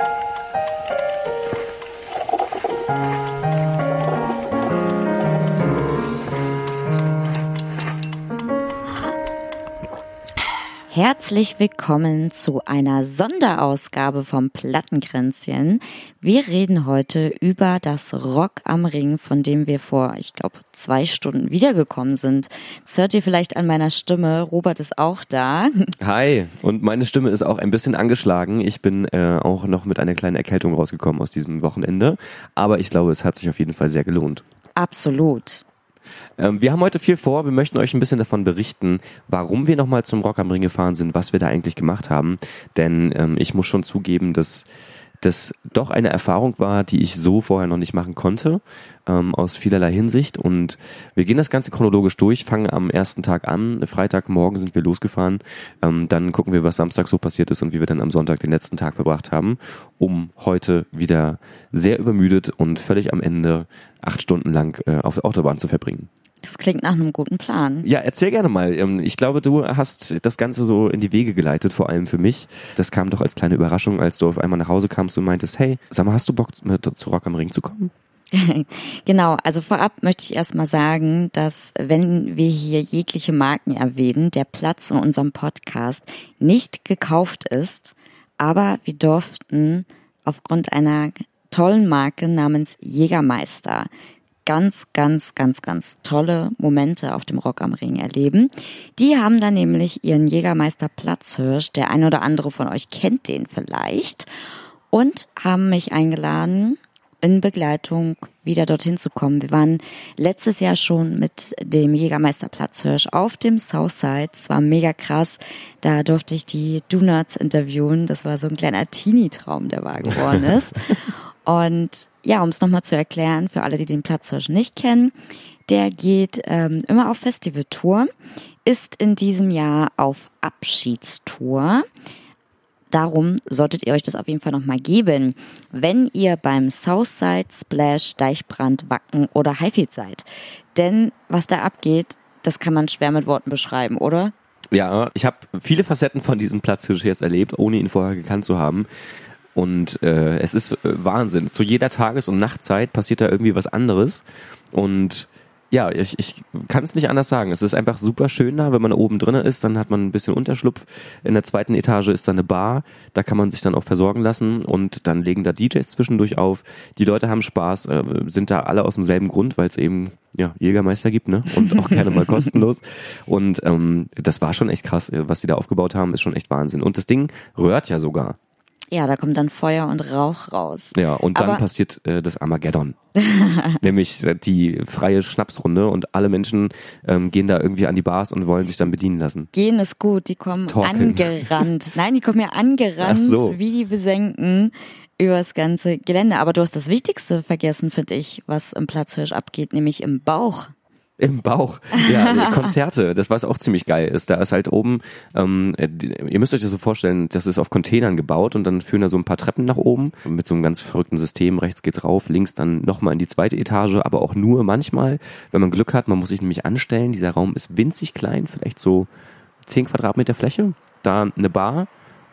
thank you. Herzlich willkommen zu einer Sonderausgabe vom Plattenkränzchen. Wir reden heute über das Rock am Ring, von dem wir vor, ich glaube, zwei Stunden wiedergekommen sind. Das hört ihr vielleicht an meiner Stimme. Robert ist auch da. Hi, und meine Stimme ist auch ein bisschen angeschlagen. Ich bin äh, auch noch mit einer kleinen Erkältung rausgekommen aus diesem Wochenende. Aber ich glaube, es hat sich auf jeden Fall sehr gelohnt. Absolut. Ähm, wir haben heute viel vor. Wir möchten euch ein bisschen davon berichten, warum wir nochmal zum Rock am Ring gefahren sind, was wir da eigentlich gemacht haben. Denn ähm, ich muss schon zugeben, dass das doch eine Erfahrung war, die ich so vorher noch nicht machen konnte, ähm, aus vielerlei Hinsicht. Und wir gehen das Ganze chronologisch durch, fangen am ersten Tag an. Freitagmorgen sind wir losgefahren. Ähm, dann gucken wir, was Samstag so passiert ist und wie wir dann am Sonntag den letzten Tag verbracht haben, um heute wieder sehr übermüdet und völlig am Ende acht Stunden lang äh, auf der Autobahn zu verbringen. Das klingt nach einem guten Plan. Ja, erzähl gerne mal. Ähm, ich glaube, du hast das Ganze so in die Wege geleitet, vor allem für mich. Das kam doch als kleine Überraschung, als du auf einmal nach Hause kamst und meintest, hey, sag mal, hast du Bock mit zu Rock am Ring zu kommen? genau, also vorab möchte ich erstmal sagen, dass wenn wir hier jegliche Marken erwähnen, der Platz in unserem Podcast nicht gekauft ist, aber wir durften aufgrund einer tollen Marke namens Jägermeister ganz, ganz, ganz, ganz tolle Momente auf dem Rock am Ring erleben. Die haben dann nämlich ihren Jägermeister Platzhirsch, der ein oder andere von euch kennt den vielleicht, und haben mich eingeladen, in Begleitung wieder dorthin zu kommen. Wir waren letztes Jahr schon mit dem Jägermeister Platzhirsch auf dem Southside. Es war mega krass. Da durfte ich die Donuts interviewen. Das war so ein kleiner Teenie-Traum, der wahr geworden ist. Und ja, um es nochmal zu erklären, für alle, die den Platzhirsch nicht kennen, der geht ähm, immer auf Festivaltour, ist in diesem Jahr auf Abschiedstour. Darum solltet ihr euch das auf jeden Fall nochmal geben, wenn ihr beim Southside, Splash, Deichbrand, Wacken oder Highfield seid. Denn was da abgeht, das kann man schwer mit Worten beschreiben, oder? Ja, ich habe viele Facetten von diesem Platzhirsch jetzt erlebt, ohne ihn vorher gekannt zu haben. Und äh, es ist äh, Wahnsinn. Zu jeder Tages- und Nachtzeit passiert da irgendwie was anderes. Und ja, ich, ich kann es nicht anders sagen. Es ist einfach super schön da, wenn man oben drinnen ist, dann hat man ein bisschen Unterschlupf. In der zweiten Etage ist da eine Bar, da kann man sich dann auch versorgen lassen und dann legen da DJs zwischendurch auf. Die Leute haben Spaß, äh, sind da alle aus demselben Grund, weil es eben ja Jägermeister gibt, ne? Und auch gerne mal kostenlos. Und ähm, das war schon echt krass, was die da aufgebaut haben, ist schon echt Wahnsinn. Und das Ding rührt ja sogar. Ja, da kommt dann Feuer und Rauch raus. Ja, und dann Aber passiert äh, das Armageddon. Nämlich die freie Schnapsrunde und alle Menschen ähm, gehen da irgendwie an die Bars und wollen sich dann bedienen lassen. Gehen ist gut, die kommen Talken. angerannt. Nein, die kommen ja angerannt, so. wie die Besenken übers ganze Gelände. Aber du hast das Wichtigste vergessen, finde ich, was im Platzhirsch abgeht, nämlich im Bauch. Im Bauch. Ja, Konzerte, das was auch ziemlich geil ist. Da ist halt oben, ähm, ihr müsst euch das so vorstellen, das ist auf Containern gebaut und dann führen da so ein paar Treppen nach oben mit so einem ganz verrückten System. Rechts geht's rauf, links dann nochmal in die zweite Etage, aber auch nur manchmal, wenn man Glück hat. Man muss sich nämlich anstellen. Dieser Raum ist winzig klein, vielleicht so zehn Quadratmeter Fläche. Da eine Bar,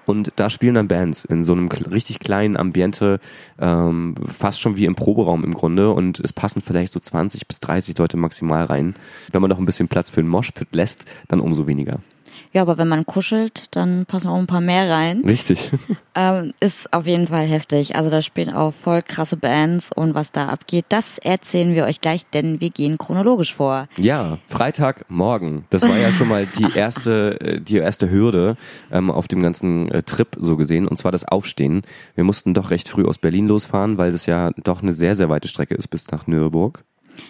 und da spielen dann Bands in so einem richtig kleinen Ambiente, ähm, fast schon wie im Proberaum im Grunde und es passen vielleicht so 20 bis 30 Leute maximal rein. Wenn man noch ein bisschen Platz für einen Moshpit lässt, dann umso weniger. Ja, aber wenn man kuschelt, dann passen auch ein paar mehr rein. Richtig. Ähm, ist auf jeden Fall heftig. Also da spielen auch voll krasse Bands und was da abgeht, das erzählen wir euch gleich, denn wir gehen chronologisch vor. Ja, Freitagmorgen. Das war ja schon mal die erste, äh, die erste Hürde ähm, auf dem ganzen äh, Trip so gesehen, und zwar das Aufstehen. Wir mussten doch recht früh aus Berlin losfahren, weil das ja doch eine sehr, sehr weite Strecke ist bis nach Nürburg.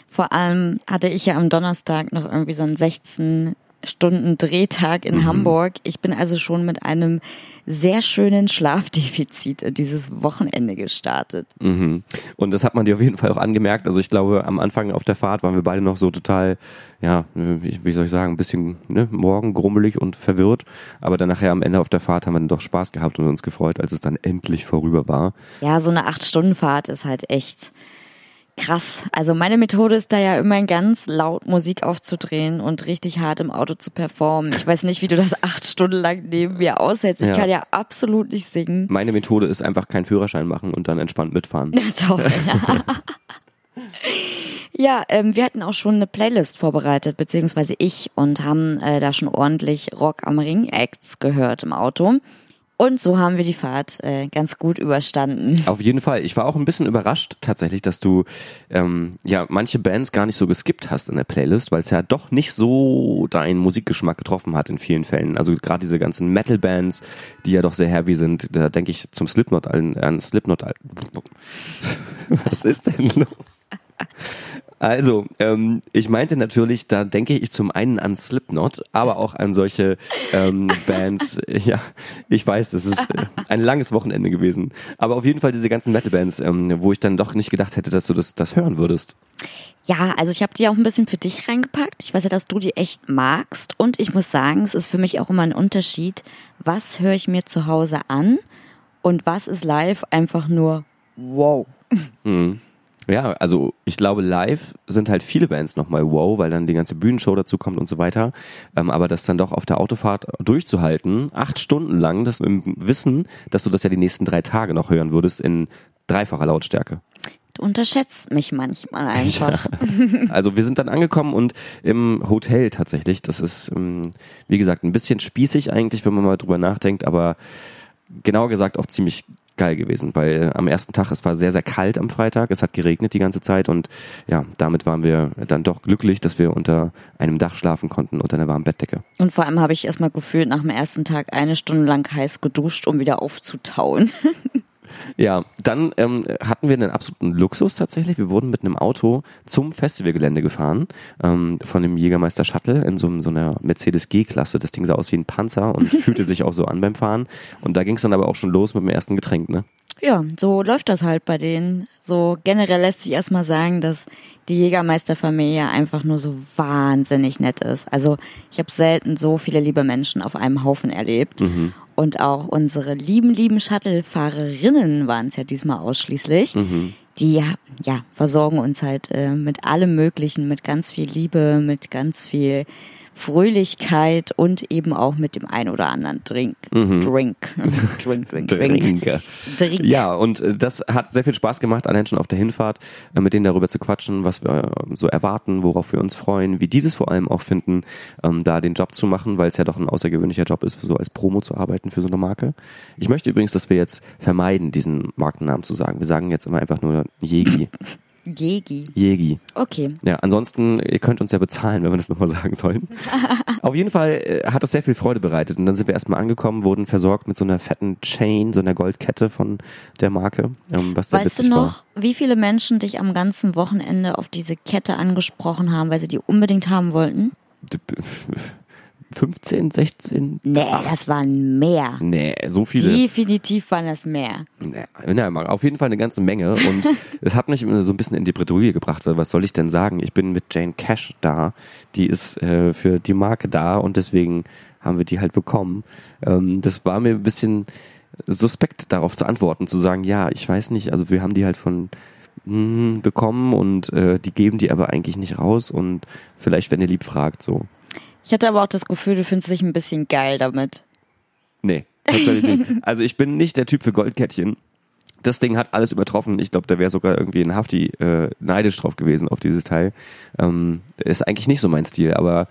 Vor allem hatte ich ja am Donnerstag noch irgendwie so ein 16 Stunden Drehtag in mhm. Hamburg. Ich bin also schon mit einem sehr schönen Schlafdefizit in dieses Wochenende gestartet. Mhm. Und das hat man dir auf jeden Fall auch angemerkt. Also ich glaube, am Anfang auf der Fahrt waren wir beide noch so total, ja, wie soll ich sagen, ein bisschen ne, morgen grummelig und verwirrt. Aber dann nachher am Ende auf der Fahrt haben wir dann doch Spaß gehabt und uns gefreut, als es dann endlich vorüber war. Ja, so eine Acht-Stunden-Fahrt ist halt echt Krass. Also meine Methode ist da ja immer ganz laut Musik aufzudrehen und richtig hart im Auto zu performen. Ich weiß nicht, wie du das acht Stunden lang neben mir aushältst. Ich Ja. kann ja absolut nicht singen. Meine Methode ist einfach keinen Führerschein machen und dann entspannt mitfahren. Ja, toll. ja, ähm, wir hatten auch schon eine Playlist vorbereitet, beziehungsweise ich, und haben äh, da schon ordentlich Rock am Ring Acts gehört im Auto. Und so haben wir die Fahrt äh, ganz gut überstanden. Auf jeden Fall. Ich war auch ein bisschen überrascht tatsächlich, dass du ähm, ja manche Bands gar nicht so geskippt hast in der Playlist, weil es ja doch nicht so deinen Musikgeschmack getroffen hat in vielen Fällen. Also gerade diese ganzen Metal-Bands, die ja doch sehr heavy sind, da denke ich zum Slipknot an, an Slipknot. Was ist denn los? Also, ähm, ich meinte natürlich, da denke ich zum einen an Slipknot, aber auch an solche ähm, Bands. Ja, ich weiß, das ist äh, ein langes Wochenende gewesen. Aber auf jeden Fall diese ganzen Metal-Bands, ähm, wo ich dann doch nicht gedacht hätte, dass du das, das hören würdest. Ja, also ich habe die auch ein bisschen für dich reingepackt. Ich weiß ja, dass du die echt magst. Und ich muss sagen, es ist für mich auch immer ein Unterschied, was höre ich mir zu Hause an und was ist live einfach nur wow. Ja, also ich glaube, live sind halt viele Bands nochmal wow, weil dann die ganze Bühnenshow dazu kommt und so weiter. Ähm, aber das dann doch auf der Autofahrt durchzuhalten, acht Stunden lang, das im Wissen, dass du das ja die nächsten drei Tage noch hören würdest in dreifacher Lautstärke. Du unterschätzt mich manchmal einfach. Also wir sind dann angekommen und im Hotel tatsächlich, das ist, ähm, wie gesagt, ein bisschen spießig eigentlich, wenn man mal drüber nachdenkt, aber genauer gesagt auch ziemlich geil gewesen, weil am ersten Tag, es war sehr, sehr kalt am Freitag, es hat geregnet die ganze Zeit und ja, damit waren wir dann doch glücklich, dass wir unter einem Dach schlafen konnten, unter einer warmen Bettdecke. Und vor allem habe ich erstmal gefühlt nach dem ersten Tag eine Stunde lang heiß geduscht, um wieder aufzutauen. Ja, dann ähm, hatten wir einen absoluten Luxus tatsächlich. Wir wurden mit einem Auto zum Festivalgelände gefahren, ähm, von dem Jägermeister Shuttle in so, so einer Mercedes G-Klasse. Das Ding sah aus wie ein Panzer und fühlte sich auch so an beim Fahren. Und da ging es dann aber auch schon los mit dem ersten Getränk, ne? Ja, so läuft das halt bei denen. So generell lässt sich erstmal sagen, dass die Jägermeisterfamilie einfach nur so wahnsinnig nett ist. Also ich habe selten so viele liebe Menschen auf einem Haufen erlebt. Und auch unsere lieben, lieben Shuttle-Fahrerinnen waren es ja diesmal ausschließlich. Die ja, ja, versorgen uns halt äh, mit allem Möglichen, mit ganz viel Liebe, mit ganz viel Fröhlichkeit und eben auch mit dem ein oder anderen Drink. Drink. Drink, drink, drink. Trinke. Drink. Ja, und äh, das hat sehr viel Spaß gemacht, allein schon auf der Hinfahrt, äh, mit denen darüber zu quatschen, was wir äh, so erwarten, worauf wir uns freuen, wie die das vor allem auch finden, ähm, da den Job zu machen, weil es ja doch ein außergewöhnlicher Job ist, so als Promo zu arbeiten für so eine Marke. Ich möchte übrigens, dass wir jetzt vermeiden, diesen Markennamen zu sagen. Wir sagen jetzt immer einfach nur Jegi. Jegi. Jegi. Okay. Ja, ansonsten, ihr könnt uns ja bezahlen, wenn wir das nochmal sagen sollen. Auf jeden Fall äh, hat das sehr viel Freude bereitet. Und dann sind wir erstmal angekommen, wurden versorgt mit so einer fetten Chain, so einer Goldkette von der Marke. Ähm, was sehr Weißt du noch, wie viele Menschen dich am ganzen Wochenende auf diese Kette angesprochen haben, weil sie die unbedingt haben wollten? War? 15, 16? Nee, das waren mehr. Nee, so viele. Definitiv waren das mehr. Nee, na, auf jeden Fall eine ganze Menge. Und es hat mich so ein bisschen in die Bredouille gebracht, weil was soll ich denn sagen? Ich bin mit Jane Cash da. Die ist äh, für die Marke da und deswegen haben wir die halt bekommen. Ähm, das war mir ein bisschen suspekt, darauf zu antworten, zu sagen, ja, ich weiß nicht, also wir haben die halt von mm, bekommen und äh, die geben die aber eigentlich nicht raus und vielleicht, wenn ihr lieb fragt, so. Ich hatte aber auch das Gefühl, du findest dich ein bisschen geil damit. Nee, tatsächlich nicht. Also ich bin nicht der Typ für Goldkettchen. Das Ding hat alles übertroffen. Ich glaube, da wäre sogar irgendwie ein Hafti äh, neidisch drauf gewesen auf dieses Teil. Ähm, ist eigentlich nicht so mein Stil, aber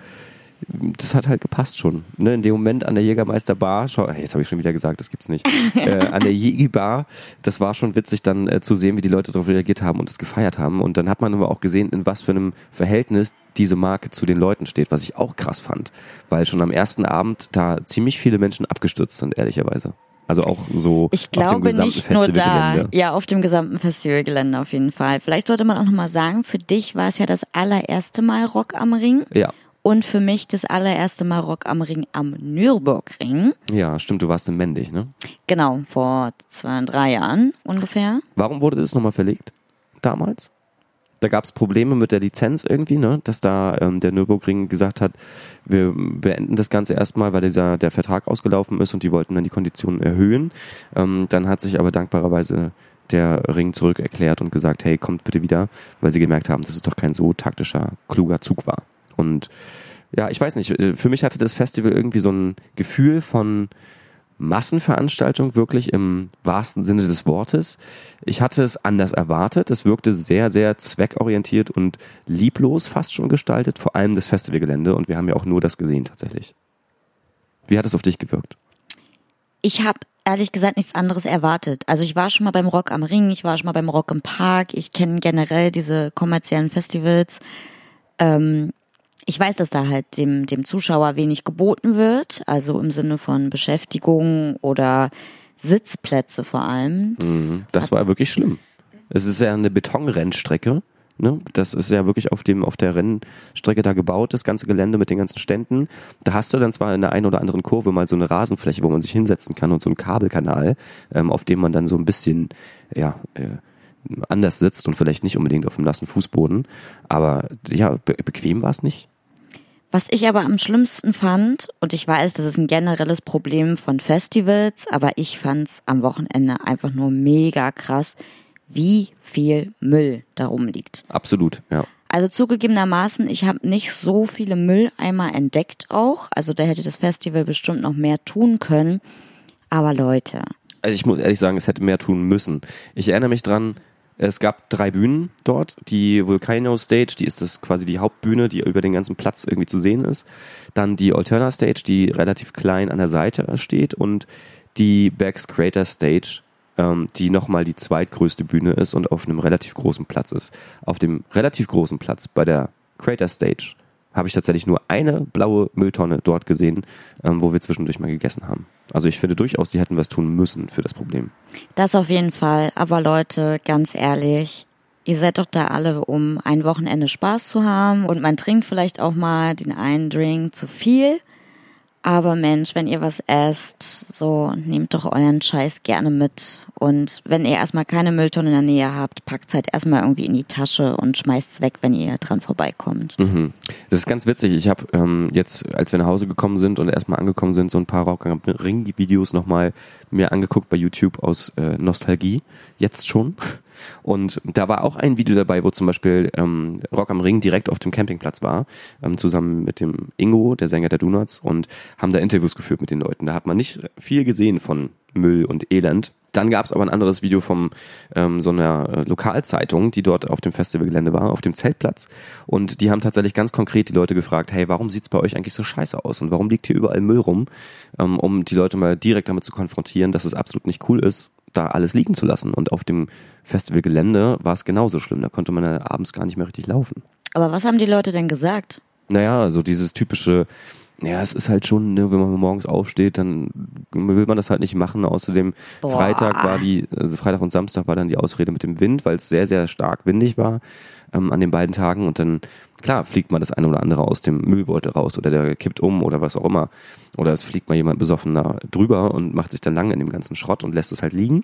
das hat halt gepasst schon. Ne, in dem Moment an der Jägermeister Bar, schau, jetzt habe ich schon wieder gesagt, das gibt's nicht. äh, an der Jägi Bar, das war schon witzig dann äh, zu sehen, wie die Leute darauf reagiert haben und es gefeiert haben. Und dann hat man aber auch gesehen, in was für einem Verhältnis diese Marke zu den Leuten steht, was ich auch krass fand, weil schon am ersten Abend da ziemlich viele Menschen abgestürzt sind, ehrlicherweise. Also auch so Ich auf dem glaube gesamten nicht nur da. Festivalgelände. Ja, auf dem gesamten Festivalgelände auf jeden Fall. Vielleicht sollte man auch nochmal sagen, für dich war es ja das allererste Mal Rock am Ring. Ja, Und für mich das allererste Mal Rock am Ring am Nürburgring. ja, stimmt, du warst in Mendig, ne? Genau, vor zwei, drei Jahren ungefähr. Warum wurde das nochmal verlegt damals? Da gab es Probleme mit der Lizenz irgendwie, ne? Dass da ähm, der Nürburgring gesagt hat, wir beenden das Ganze erstmal, weil dieser der Vertrag ausgelaufen ist und die wollten dann die Konditionen erhöhen. Ähm, dann hat sich aber dankbarerweise der Ring zurück erklärt und gesagt, hey, kommt bitte wieder, weil sie gemerkt haben, dass es doch kein so taktischer, kluger Zug war. Und ja, ich weiß nicht, äh, für mich hatte das Festival irgendwie so ein Gefühl von Massenveranstaltung wirklich im wahrsten Sinne des Wortes. Ich hatte es anders erwartet. Es wirkte sehr, sehr zweckorientiert und lieblos fast schon gestaltet, vor allem das Festivalgelände. Und wir haben ja auch nur das gesehen tatsächlich. Wie hat es auf dich gewirkt? Ich habe ehrlich gesagt nichts anderes erwartet. Also ich war schon mal beim Rock am Ring, ich war schon mal beim Rock im Park, ich kenne generell diese kommerziellen Festivals. Ähm, ich weiß, dass da halt dem, dem Zuschauer wenig geboten wird, also im Sinne von Beschäftigung oder Sitzplätze vor allem. Das, mhm, das war wirklich schlimm. Es ist ja eine Betonrennstrecke. Ne? Das ist ja wirklich auf dem auf der Rennstrecke da gebaut, das ganze Gelände mit den ganzen Ständen. Da hast du dann zwar in der einen oder anderen Kurve mal so eine Rasenfläche, wo man sich hinsetzen kann und so einen Kabelkanal, ähm, auf dem man dann so ein bisschen ja äh, anders sitzt und vielleicht nicht unbedingt auf dem nassen Fußboden. Aber ja, be bequem war es nicht. Was ich aber am schlimmsten fand, und ich weiß, das ist ein generelles Problem von Festivals, aber ich fand's am Wochenende einfach nur mega krass, wie viel Müll darum liegt. Absolut, ja. Also zugegebenermaßen, ich habe nicht so viele Mülleimer entdeckt auch. Also da hätte das Festival bestimmt noch mehr tun können. Aber Leute. Also ich muss ehrlich sagen, es hätte mehr tun müssen. Ich erinnere mich dran, es gab drei Bühnen dort. Die Volcano Stage, die ist das quasi die Hauptbühne, die über den ganzen Platz irgendwie zu sehen ist. Dann die Alterna Stage, die relativ klein an der Seite steht. Und die Becks Crater Stage, ähm, die nochmal die zweitgrößte Bühne ist und auf einem relativ großen Platz ist. Auf dem relativ großen Platz bei der Crater Stage habe ich tatsächlich nur eine blaue Mülltonne dort gesehen, ähm, wo wir zwischendurch mal gegessen haben. Also ich finde durchaus, sie hätten was tun müssen für das Problem. Das auf jeden Fall. Aber Leute, ganz ehrlich, ihr seid doch da alle, um ein Wochenende Spaß zu haben und man trinkt vielleicht auch mal den einen Drink zu viel. Aber Mensch, wenn ihr was esst, so nehmt doch euren Scheiß gerne mit. Und wenn ihr erstmal keine Mülltonne in der Nähe habt, packt halt erstmal irgendwie in die Tasche und schmeißt es weg, wenn ihr dran vorbeikommt. Mhm. Das ist ganz witzig. Ich habe ähm, jetzt, als wir nach Hause gekommen sind und erstmal angekommen sind, so ein paar Rock Ring-Videos nochmal mir angeguckt bei YouTube aus äh, Nostalgie. Jetzt schon. Und da war auch ein Video dabei, wo zum Beispiel ähm, Rock am Ring direkt auf dem Campingplatz war, ähm, zusammen mit dem Ingo, der Sänger der Donuts, und haben da Interviews geführt mit den Leuten. Da hat man nicht viel gesehen von Müll und Elend. Dann gab es aber ein anderes Video von ähm, so einer äh, Lokalzeitung, die dort auf dem Festivalgelände war, auf dem Zeltplatz. Und die haben tatsächlich ganz konkret die Leute gefragt, hey, warum sieht's bei euch eigentlich so scheiße aus? Und warum liegt hier überall Müll rum? Ähm, um die Leute mal direkt damit zu konfrontieren, dass es absolut nicht cool ist, da alles liegen zu lassen. Und auf dem Festivalgelände war es genauso schlimm. Da konnte man ja abends gar nicht mehr richtig laufen. Aber was haben die Leute denn gesagt? Naja, so dieses typische, ja, es ist halt schon, ne, wenn man morgens aufsteht, dann will man das halt nicht machen. Außerdem Boah. Freitag war die, also Freitag und Samstag war dann die Ausrede mit dem Wind, weil es sehr, sehr stark windig war ähm, an den beiden Tagen. Und dann, klar, fliegt mal das eine oder andere aus dem Müllbeutel raus oder der kippt um oder was auch immer. Oder es fliegt mal jemand besoffen da drüber und macht sich dann lange in dem ganzen Schrott und lässt es halt liegen.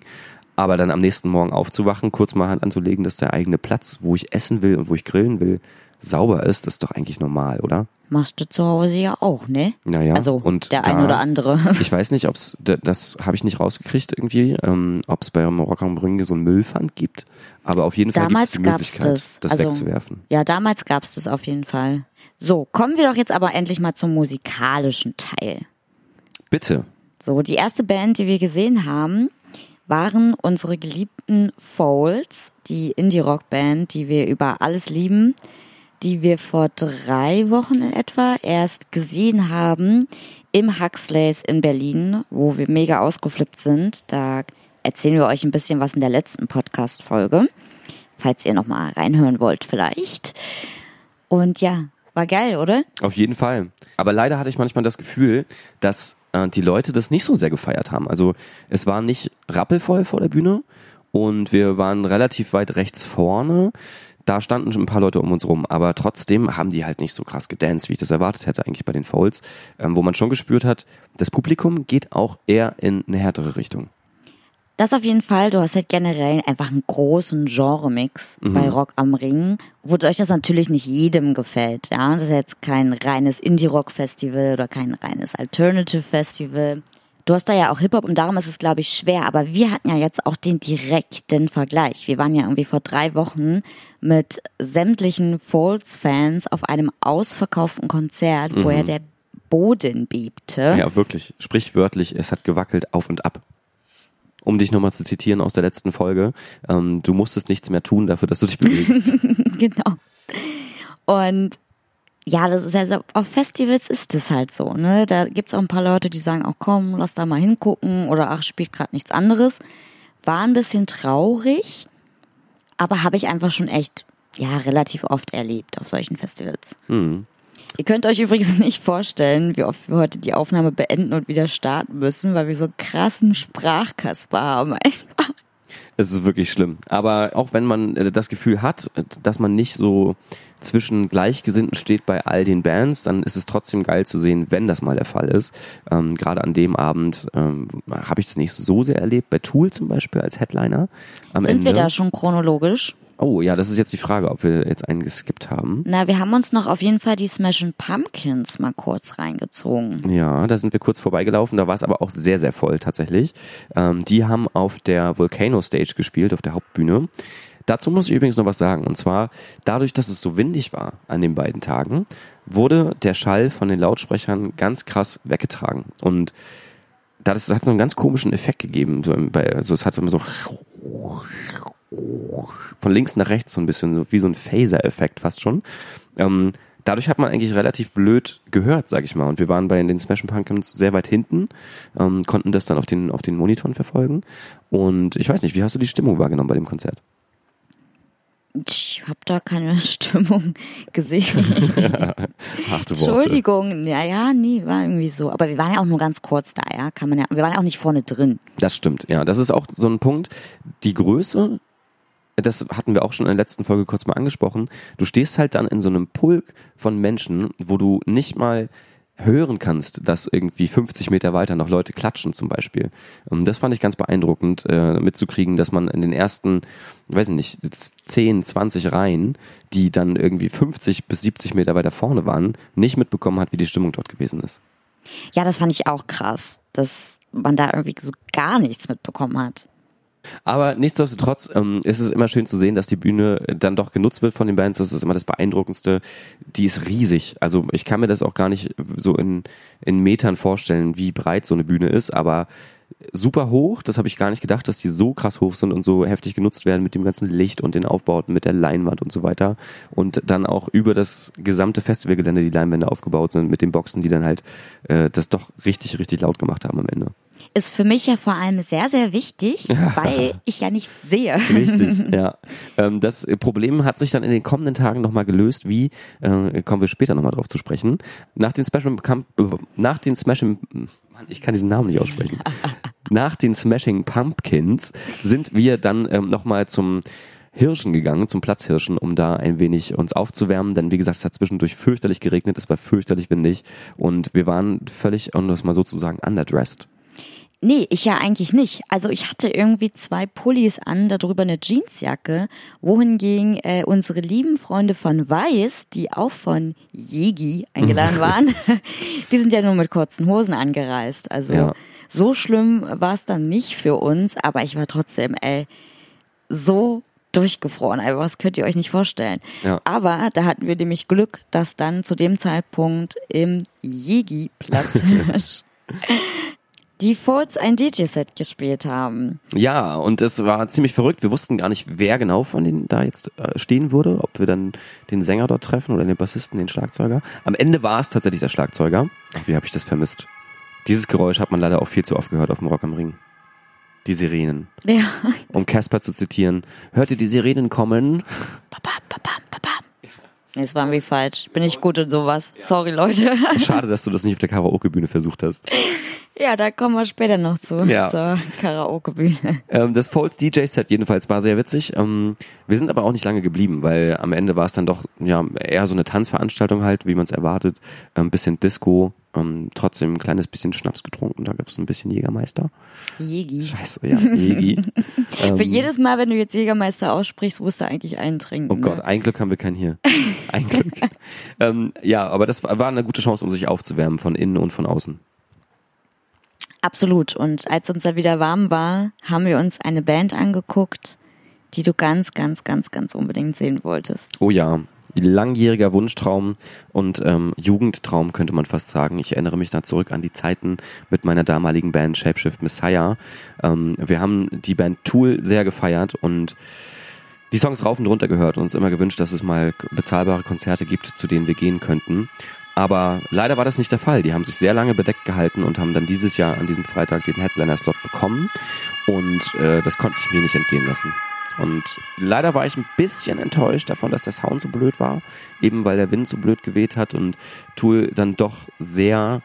Aber dann am nächsten Morgen aufzuwachen, kurz mal Hand anzulegen, dass der eigene Platz, wo ich essen will und wo ich grillen will, sauber ist, ist doch eigentlich normal, oder? Machst du zu Hause ja auch, ne? Naja, also und der ein oder andere. Ich weiß nicht, ob's das habe ich nicht rausgekriegt irgendwie, ähm, ob es bei Rock am Ring so ein Müllpfand gibt. Aber auf jeden Fall gibt es die Möglichkeit, das, das also, wegzuwerfen. Ja, damals gab es das auf jeden Fall. So, kommen wir doch jetzt aber endlich mal zum musikalischen Teil. Bitte. So, die erste Band, die wir gesehen haben, waren unsere geliebten Folds, die Indie-Rock-Band, die wir über alles lieben, die wir vor drei Wochen in etwa erst gesehen haben im Huxleys in Berlin, wo wir mega ausgeflippt sind. Da erzählen wir euch ein bisschen was in der letzten Podcast-Folge, falls ihr nochmal reinhören wollt vielleicht. Und ja, war geil, oder? Auf jeden Fall. Aber leider hatte ich manchmal das Gefühl, dass äh, die Leute das nicht so sehr gefeiert haben. Also es war nicht rappelvoll vor der Bühne und wir waren relativ weit rechts vorne. Da standen schon ein paar Leute um uns rum, aber trotzdem haben die halt nicht so krass gedanced, wie ich das erwartet hätte eigentlich bei den Fouls, ähm, wo man schon gespürt hat, das Publikum geht auch eher in eine härtere Richtung. Das auf jeden Fall. Du hast halt generell einfach einen großen Genre-Mix mhm. bei Rock am Ring, wodurch das natürlich nicht jedem gefällt. Ja, das ist jetzt kein reines Indie-Rock-Festival oder kein reines Alternative-Festival. Du hast da ja auch Hip-Hop und darum ist es, glaube ich, schwer. Aber wir hatten ja jetzt auch den direkten Vergleich. Wir waren ja irgendwie vor drei Wochen mit sämtlichen Folds-Fans auf einem ausverkauften Konzert, wo ja der Boden bebte. Ja, wirklich. Sprichwörtlich, es hat gewackelt auf und ab. Um dich nochmal zu zitieren aus der letzten Folge, ähm, du musstest nichts mehr tun dafür, dass du dich bewegst. genau. Und ja, das ist ja so, auf Festivals ist es halt so, ne? Da gibt's auch ein paar Leute, die sagen, auch komm, lass da mal hingucken oder ach, spielt gerade nichts anderes. War ein bisschen traurig, aber habe ich einfach schon echt, ja, relativ oft erlebt auf solchen Festivals. Hm. Ihr könnt euch übrigens nicht vorstellen, wie oft wir heute die Aufnahme beenden und wieder starten müssen, weil wir so krassen Sprachkasper haben einfach. Es ist wirklich schlimm. Aber auch wenn man äh, das Gefühl hat, dass man nicht so zwischen Gleichgesinnten steht bei all den Bands, dann ist es trotzdem geil zu sehen, wenn das mal der Fall ist. Ähm, Gerade an dem Abend ähm, habe ich es nicht so sehr erlebt. Bei Tool zum Beispiel als Headliner. Am Sind Ende. wir da schon chronologisch? Oh ja, das ist jetzt die Frage, ob wir jetzt einen geskippt haben. Na, wir haben uns noch auf jeden Fall die Smashing Pumpkins mal kurz reingezogen. Ja, da sind wir kurz vorbeigelaufen, da war es aber auch sehr, sehr voll tatsächlich. Ähm, die haben auf der Volcano Stage gespielt, auf der Hauptbühne. Dazu muss ich übrigens noch was sagen. Und zwar, dadurch, dass es so windig war an den beiden Tagen, wurde der Schall von den Lautsprechern ganz krass weggetragen. Und das hat so einen ganz komischen Effekt gegeben. So, bei, so es hat immer so von links nach rechts so ein bisschen, so wie so ein Phaser-Effekt fast schon. Ähm, dadurch hat man eigentlich relativ blöd gehört, sag ich mal. Und wir waren bei den Smashing Pumpkins sehr weit hinten, ähm, konnten das dann auf den, auf den Monitoren verfolgen. Und ich weiß nicht, wie hast du die Stimmung wahrgenommen bei dem Konzert? Ich habe da keine Stimmung gesehen. Harte Worte. Entschuldigung, ja, ja, nee, war irgendwie so. Aber wir waren ja auch nur ganz kurz da, ja, kann man ja. Wir waren ja auch nicht vorne drin. Das stimmt, ja. Das ist auch so ein Punkt. Die Größe, das hatten wir auch schon in der letzten Folge kurz mal angesprochen. Du stehst halt dann in so einem Pulk von Menschen, wo du nicht mal hören kannst, dass irgendwie 50 Meter weiter noch Leute klatschen zum Beispiel. Und das fand ich ganz beeindruckend, äh, mitzukriegen, dass man in den ersten, weiß ich nicht, 10, 20 Reihen, die dann irgendwie 50 bis 70 Meter weiter vorne waren, nicht mitbekommen hat, wie die Stimmung dort gewesen ist. Ja, das fand ich auch krass, dass man da irgendwie so gar nichts mitbekommen hat. Aber nichtsdestotrotz ähm, ist es immer schön zu sehen, dass die Bühne dann doch genutzt wird von den Bands. Das ist immer das Beeindruckendste. Die ist riesig. Also ich kann mir das auch gar nicht so in, in Metern vorstellen, wie breit so eine Bühne ist, aber super hoch. Das habe ich gar nicht gedacht, dass die so krass hoch sind und so heftig genutzt werden mit dem ganzen Licht und den Aufbauten, mit der Leinwand und so weiter. Und dann auch über das gesamte Festivalgelände die Leinwände aufgebaut sind mit den Boxen, die dann halt äh, das doch richtig, richtig laut gemacht haben am Ende. Ist für mich ja vor allem sehr, sehr wichtig, weil ich ja nicht sehe. Richtig, ja. Ähm, das Problem hat sich dann in den kommenden Tagen nochmal gelöst, wie, äh, kommen wir später nochmal drauf zu sprechen. Nach den Pump, nach den Smashing, Mann, ich kann diesen Namen nicht aussprechen. nach den Smashing Pumpkins sind wir dann ähm, nochmal zum Hirschen gegangen, zum Platzhirschen, um da ein wenig uns aufzuwärmen, denn wie gesagt, es hat zwischendurch fürchterlich geregnet, es war fürchterlich windig und wir waren völlig, um das mal so zu sagen, underdressed. Nee, ich ja eigentlich nicht. Also ich hatte irgendwie zwei Pullis an, darüber eine Jeansjacke, wohingegen äh, unsere lieben Freunde von Weiß, die auch von Jegi eingeladen waren, die sind ja nur mit kurzen Hosen angereist. Also Ja. So schlimm war es dann nicht für uns, aber ich war trotzdem, ey, so durchgefroren. Also was könnt ihr euch nicht vorstellen. Ja. Aber da hatten wir nämlich Glück, dass dann zu dem Zeitpunkt im Jegi-Platz die Folds ein DJ-Set gespielt haben. Ja, und es war ziemlich verrückt. Wir wussten gar nicht, wer genau von denen da jetzt äh, stehen würde, ob wir dann den Sänger dort treffen oder den Bassisten, den Schlagzeuger. Am Ende war es tatsächlich der Schlagzeuger. Ach, wie habe ich das vermisst? Dieses Geräusch hat man leider auch viel zu oft gehört auf dem Rock am Ring. Die Sirenen. Ja. Um Casper zu zitieren, hört ihr die Sirenen kommen? Das war irgendwie falsch. Bin nicht gut in sowas. Sorry, Leute. Schade, dass du das nicht auf der Karaoke-Bühne versucht hast. Ja, da kommen wir später noch zu. Ja. Zur Karaoke-Bühne. Ähm, das Folds DJ-Set jedenfalls war sehr witzig. Ähm, wir sind aber auch nicht lange geblieben, weil am Ende war es dann doch ja eher so eine Tanzveranstaltung halt, wie man es erwartet. Ein bisschen Disco, ähm, trotzdem ein kleines bisschen Schnaps getrunken. Da gab es ein bisschen Jägermeister. Jegi. Scheiße, ja, Jägi. ähm, Für jedes Mal, wenn du jetzt Jägermeister aussprichst, musst du eigentlich einen trinken. Oh Gott, ne? ein Glück haben wir keinen hier. Ein Glück. ähm, ja, aber das war war eine gute Chance, um sich aufzuwärmen von innen und von außen. Absolut. Und als uns da wieder warm war, haben wir uns eine Band angeguckt, die du ganz, ganz, ganz, ganz unbedingt sehen wolltest. Oh ja, langjähriger Wunschtraum und ähm, Jugendtraum könnte man fast sagen. Ich erinnere mich da zurück an die Zeiten mit meiner damaligen Band Shapeshift Messiah. Ähm, wir haben die Band Tool sehr gefeiert und die Songs rauf und runter gehört und uns immer gewünscht, dass es mal bezahlbare Konzerte gibt, zu denen wir gehen könnten. Aber leider war das nicht der Fall. Die haben sich sehr lange bedeckt gehalten und haben dann dieses Jahr an diesem Freitag den Headliner-Slot bekommen. Und äh, das konnte ich mir nicht entgehen lassen. Und leider war ich ein bisschen enttäuscht davon, dass der Sound so blöd war, eben weil der Wind so blöd geweht hat und Tool dann doch sehr,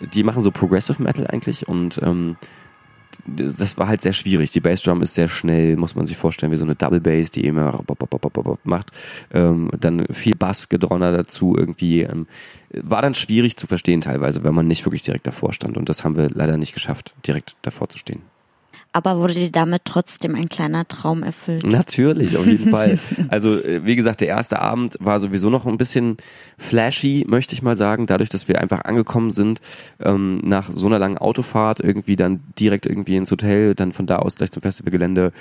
die machen so Progressive Metal eigentlich und ähm, das war halt sehr schwierig. Die Bassdrum ist sehr schnell, muss man sich vorstellen, wie so eine Double Bass, die immer macht. Ähm, dann viel Bassgedronner dazu irgendwie. Ähm, war dann schwierig zu verstehen teilweise, wenn man nicht wirklich direkt davor stand. Und das haben wir leider nicht geschafft, direkt davor zu stehen. Aber wurde dir damit trotzdem ein kleiner Traum erfüllt? Natürlich, auf jeden Fall. Also äh, wie gesagt, der erste Abend war sowieso noch ein bisschen flashy, möchte ich mal sagen, dadurch, dass wir einfach angekommen sind ähm, nach so einer langen Autofahrt, irgendwie dann direkt irgendwie ins Hotel, dann von da aus gleich zum Festivalgelände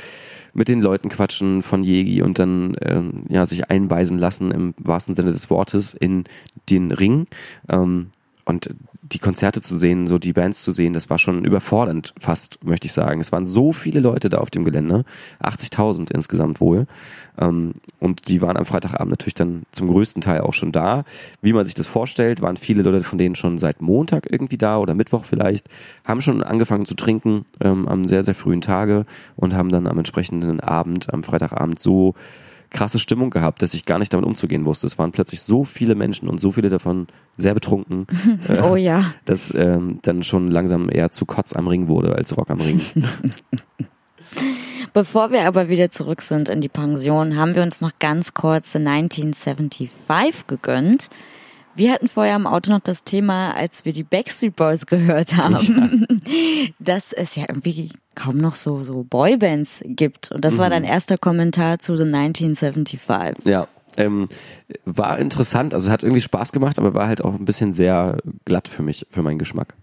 mit den Leuten quatschen von Jegi und dann ähm, ja sich einweisen lassen im wahrsten Sinne des Wortes in den Ring. Ähm, und die Konzerte zu sehen, so die Bands zu sehen, das war schon überfordernd fast, möchte ich sagen. Es waren so viele Leute da auf dem Gelände, 80.000 insgesamt wohl. Ähm, und die waren am Freitagabend natürlich dann zum größten Teil auch schon da. Wie man sich das vorstellt, waren viele Leute von denen schon seit Montag irgendwie da oder Mittwoch vielleicht, haben schon angefangen zu trinken ähm, am sehr, sehr frühen Tage und haben dann am entsprechenden Abend, am Freitagabend so krasse Stimmung gehabt, dass ich gar nicht damit umzugehen wusste. Es waren plötzlich so viele Menschen und so viele davon sehr betrunken, äh, oh ja. dass ähm, dann schon langsam eher zu Kotz am Ring wurde als Rock am Ring. Bevor wir aber wieder zurück sind in die Pension, haben wir uns noch ganz kurz The 1975 gegönnt. Wir hatten vorher im Auto noch das Thema, als wir die Backstreet Boys gehört haben, ja. dass es ja irgendwie kaum noch so, so Boybands gibt. Und das mhm. war dein erster Kommentar zu The 1975. Ja. Ähm, war interessant, also hat irgendwie Spaß gemacht, aber war halt auch ein bisschen sehr glatt für mich, für meinen Geschmack.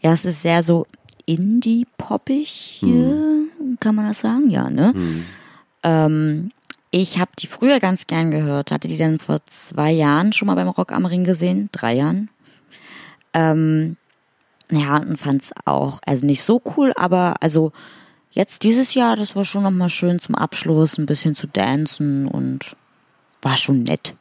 Ja, es ist sehr so indie-poppig, hm. kann man das sagen? Ja, ne? Hm. Ähm, ich habe die früher ganz gern gehört, hatte die dann vor zwei Jahren schon mal beim Rock am Ring gesehen, drei Jahren. Ähm, ja, und fand's auch, also nicht so cool, aber also jetzt dieses Jahr, das war schon nochmal schön zum Abschluss, ein bisschen zu dancen und war schon nett.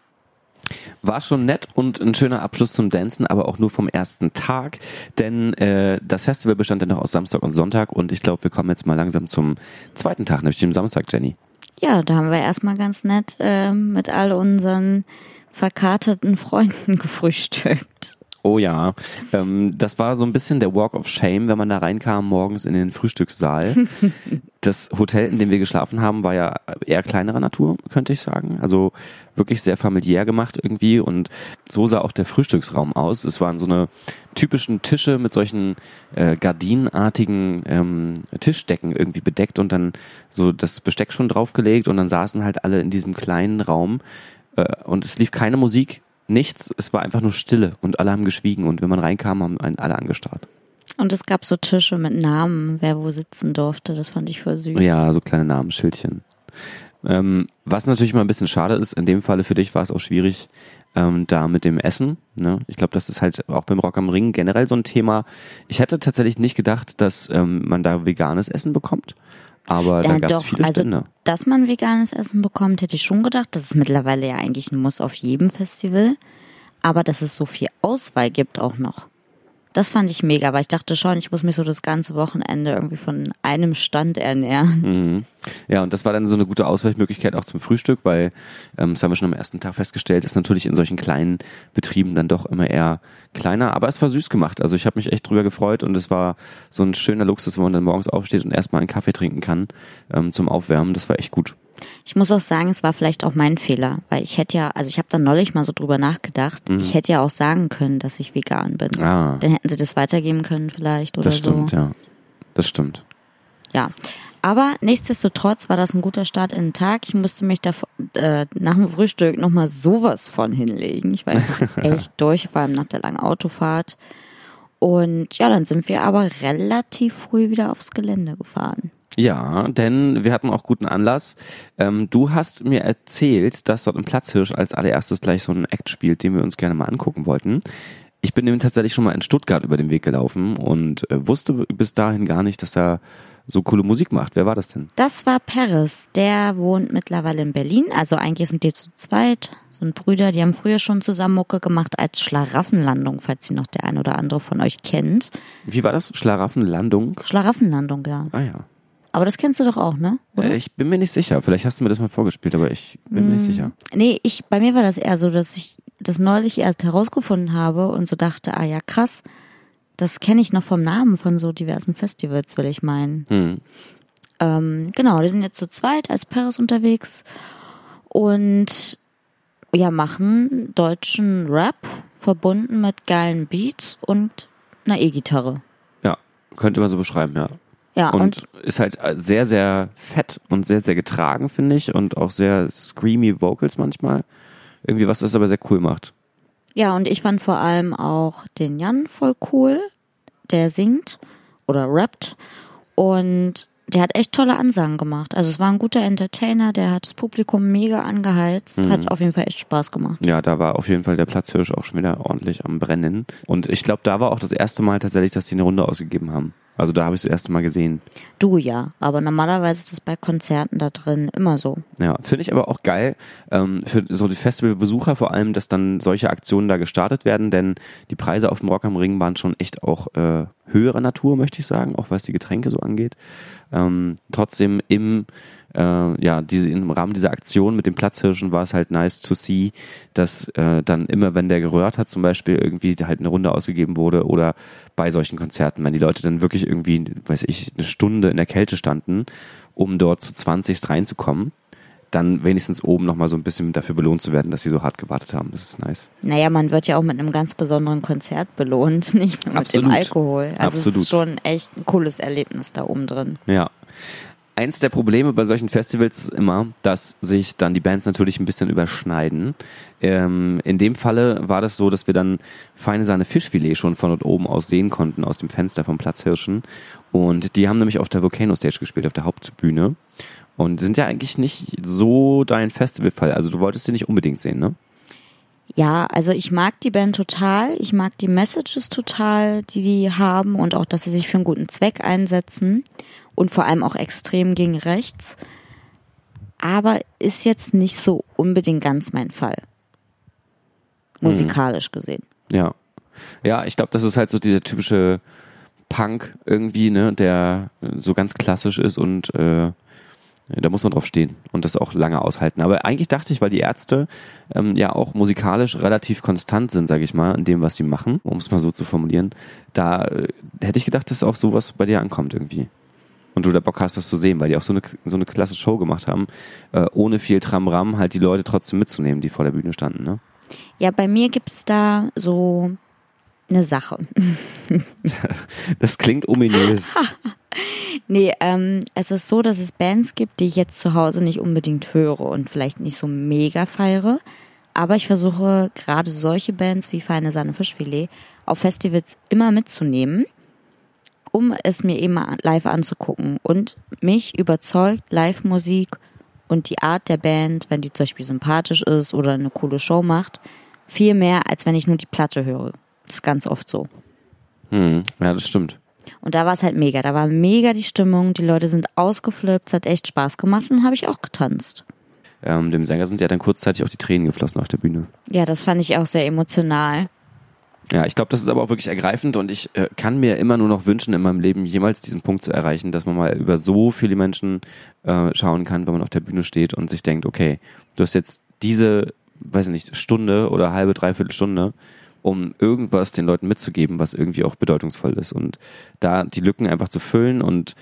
War schon nett und ein schöner Abschluss zum Dancen, aber auch nur vom ersten Tag, denn äh, das Festival bestand ja noch aus Samstag und Sonntag und ich glaube, wir kommen jetzt mal langsam zum zweiten Tag, nämlich dem Samstag, Jenny. Ja, da haben wir erstmal ganz nett äh, mit all unseren verkaterten Freunden gefrühstückt. Oh ja, ähm, das war so ein bisschen der Walk of Shame, wenn man da reinkam morgens in den Frühstückssaal. das Hotel, in dem wir geschlafen haben, war ja eher kleinerer Natur, könnte ich sagen. Also wirklich sehr familiär gemacht irgendwie und so sah auch der Frühstücksraum aus. Es waren so eine typischen Tische mit solchen äh, gardinenartigen ähm, Tischdecken irgendwie bedeckt und dann so das Besteck schon draufgelegt und dann saßen halt alle in diesem kleinen Raum äh, und es lief keine Musik nichts, es war einfach nur Stille und alle haben geschwiegen und wenn man reinkam, haben einen alle angestarrt. Und es gab so Tische mit Namen, wer wo sitzen durfte, das fand ich voll süß. Ja, so kleine Namensschildchen. Ähm, was natürlich mal ein bisschen schade ist, in dem Falle für dich war es auch schwierig, ähm, da mit dem Essen. Ne? Ich glaube, das ist halt auch beim Rock am Ring generell so ein Thema. Ich hätte tatsächlich nicht gedacht, dass ähm, man da veganes Essen bekommt. Aber da, da gab es viele also, Stände. Dass man veganes Essen bekommt, hätte ich schon gedacht. Das ist mittlerweile ja eigentlich ein Muss auf jedem Festival. Aber dass es so viel Auswahl gibt auch noch. Das fand ich mega, weil ich dachte schon, ich muss mich so das ganze Wochenende irgendwie von einem Stand ernähren. Mhm. Ja, und das war dann so eine gute Ausweichmöglichkeit auch zum Frühstück, weil, ähm, das haben wir schon am ersten Tag festgestellt, ist natürlich in solchen kleinen Betrieben dann doch immer eher kleiner, aber es war süß gemacht. Also ich habe mich echt drüber gefreut und es war so ein schöner Luxus, wo man dann morgens aufsteht und erstmal einen Kaffee trinken kann ähm, zum Aufwärmen. Das war echt gut. Ich muss auch sagen, es war vielleicht auch mein Fehler, weil ich hätte ja, also ich habe da neulich mal so drüber nachgedacht. Mhm. Ich hätte ja auch sagen können, dass ich vegan bin. Ah. Dann hätten sie das weitergeben können vielleicht oder so. Das stimmt, so. ja. Das stimmt. Ja. Aber nichtsdestotrotz war das ein guter Start in den Tag. Ich musste mich da äh, nach dem Frühstück nochmal sowas von hinlegen. Ich war echt durch, vor allem nach der langen Autofahrt. Und ja, dann sind wir aber relativ früh wieder aufs Gelände gefahren. Ja, denn wir hatten auch guten Anlass. Ähm, du hast mir erzählt, dass dort im Platzhirsch als allererstes gleich so ein Act spielt, den wir uns gerne mal angucken wollten. Ich bin nämlich tatsächlich schon mal in Stuttgart über den Weg gelaufen und äh, wusste bis dahin gar nicht, dass er so coole Musik macht. Wer war das denn? Das war Paris. Der wohnt mittlerweile in Berlin. Also eigentlich sind die zu zweit, sind Brüder. Die haben früher schon zusammen Mucke gemacht als Schlaraffenlandung, falls sie noch der ein oder andere von euch kennt. Wie war das? Schlaraffenlandung? Schlaraffenlandung, ja. Ah ja. Aber das kennst du doch auch, ne? Oder? Äh, ich bin mir nicht sicher. Vielleicht hast du mir das mal vorgespielt, aber ich bin mir nicht sicher. Nee, ich, bei mir war das eher so, dass ich das neulich erst herausgefunden habe und so dachte, ah ja, krass, das kenne ich noch vom Namen von so diversen Festivals, will ich meinen. Hm. Ähm, genau, die sind jetzt zu zweit als Paris unterwegs und ja, machen deutschen Rap verbunden mit geilen Beats und einer E-Gitarre. Ja, könnte man so beschreiben, ja. Ja, und, Und ist halt sehr, sehr fett und sehr, sehr getragen, finde ich. Und auch sehr screamy Vocals manchmal. Irgendwie, was das aber sehr cool macht. ja, und ich fand vor allem auch den Jan voll cool, der singt oder rappt und der hat echt tolle Ansagen gemacht. Also es war ein guter Entertainer, der hat das Publikum mega angeheizt, hat auf jeden Fall echt Spaß gemacht. Ja, da war auf jeden Fall der Platzhirsch auch schon wieder ordentlich am Brennen. Und ich glaube, da war auch das erste Mal tatsächlich, dass die eine Runde ausgegeben haben. Also da habe ich das erste Mal gesehen. Du ja, aber normalerweise ist das bei Konzerten da drin immer so. Ja, finde ich aber auch geil ähm, für so die Festivalbesucher vor allem, dass dann solche Aktionen da gestartet werden, denn die Preise auf dem Rock am Ring waren schon echt auch äh, höherer Natur, möchte ich sagen, auch was die Getränke so angeht. Ähm, trotzdem im äh, ja, diese, im Rahmen dieser Aktion mit den Platzhirschen war es halt nice to see, dass äh, dann immer, wenn der gerührt hat, zum Beispiel irgendwie halt eine Runde ausgegeben wurde oder bei solchen Konzerten, wenn die Leute dann wirklich irgendwie, weiß ich, eine Stunde in der Kälte standen, um dort zu 20 reinzukommen, dann wenigstens oben nochmal so ein bisschen dafür belohnt zu werden, dass sie so hart gewartet haben. Das ist nice. Naja, man wird ja auch mit einem ganz besonderen Konzert belohnt, nicht nur mit Absolut. dem Alkohol. Also es Absolut. ist schon echt ein cooles Erlebnis da oben drin. Ja. Eins der Probleme bei solchen Festivals ist immer, dass sich dann die Bands natürlich ein bisschen überschneiden. Ähm, in dem Falle war das so, dass wir dann feine Sahne Fischfilet schon von dort oben aus sehen konnten, aus dem Fenster vom Platzhirschen. Und die haben nämlich auf der Volcano Stage gespielt, auf der Hauptbühne. Und sind ja eigentlich nicht so dein Festivalfall. Also du wolltest sie nicht unbedingt sehen, ne? Ja, also ich mag die Band total. Ich mag die Messages total, die die haben und auch, dass sie sich für einen guten Zweck einsetzen und vor allem auch extrem gegen rechts. Aber ist jetzt nicht so unbedingt ganz mein Fall. Musikalisch gesehen. Ja. Ja, ich glaube, das ist halt so dieser typische Punk irgendwie, ne, der so ganz klassisch ist und äh, da muss man drauf stehen und das auch lange aushalten. Aber eigentlich dachte ich, weil die Ärzte ähm, ja auch musikalisch relativ konstant sind, sage ich mal, in dem, was sie machen, um es mal so zu formulieren, da äh, hätte ich gedacht, dass auch sowas bei dir ankommt irgendwie. Und du da Bock hast, das zu sehen, weil die auch so eine, so eine klasse Show gemacht haben, äh, ohne viel Tramram halt die Leute trotzdem mitzunehmen, die vor der Bühne standen. Ne? Ja, bei mir gibt's da so eine Sache. Das klingt ominös. Nee, ähm, es ist so, dass es Bands gibt, die ich jetzt zu Hause nicht unbedingt höre und vielleicht nicht so mega feiere. Aber ich versuche gerade solche Bands wie Feine Sahne Fischfilet auf Festivals immer mitzunehmen, um es mir eben live anzugucken. Und mich überzeugt Live-Musik und die Art der Band, wenn die zum Beispiel sympathisch ist oder eine coole Show macht, viel mehr, als wenn ich nur die Platte höre. Das ist ganz oft so. Hm, ja, das stimmt. Und da war es halt mega. Da war mega die Stimmung. Die Leute sind ausgeflippt. Es hat echt Spaß gemacht und habe ich auch getanzt. Ähm, dem Sänger sind ja dann kurzzeitig auch die Tränen geflossen auf der Bühne. Ja, das fand ich auch sehr emotional. Ja, ich glaube, das ist aber auch wirklich ergreifend und ich äh, kann mir immer nur noch wünschen, in meinem Leben jemals diesen Punkt zu erreichen, dass man mal über so viele Menschen äh, schauen kann, wenn man auf der Bühne steht und sich denkt, okay, du hast jetzt diese, weiß ich nicht, Stunde oder halbe, dreiviertel Stunde, um irgendwas den Leuten mitzugeben, was irgendwie auch bedeutungsvoll ist und da die Lücken einfach zu füllen und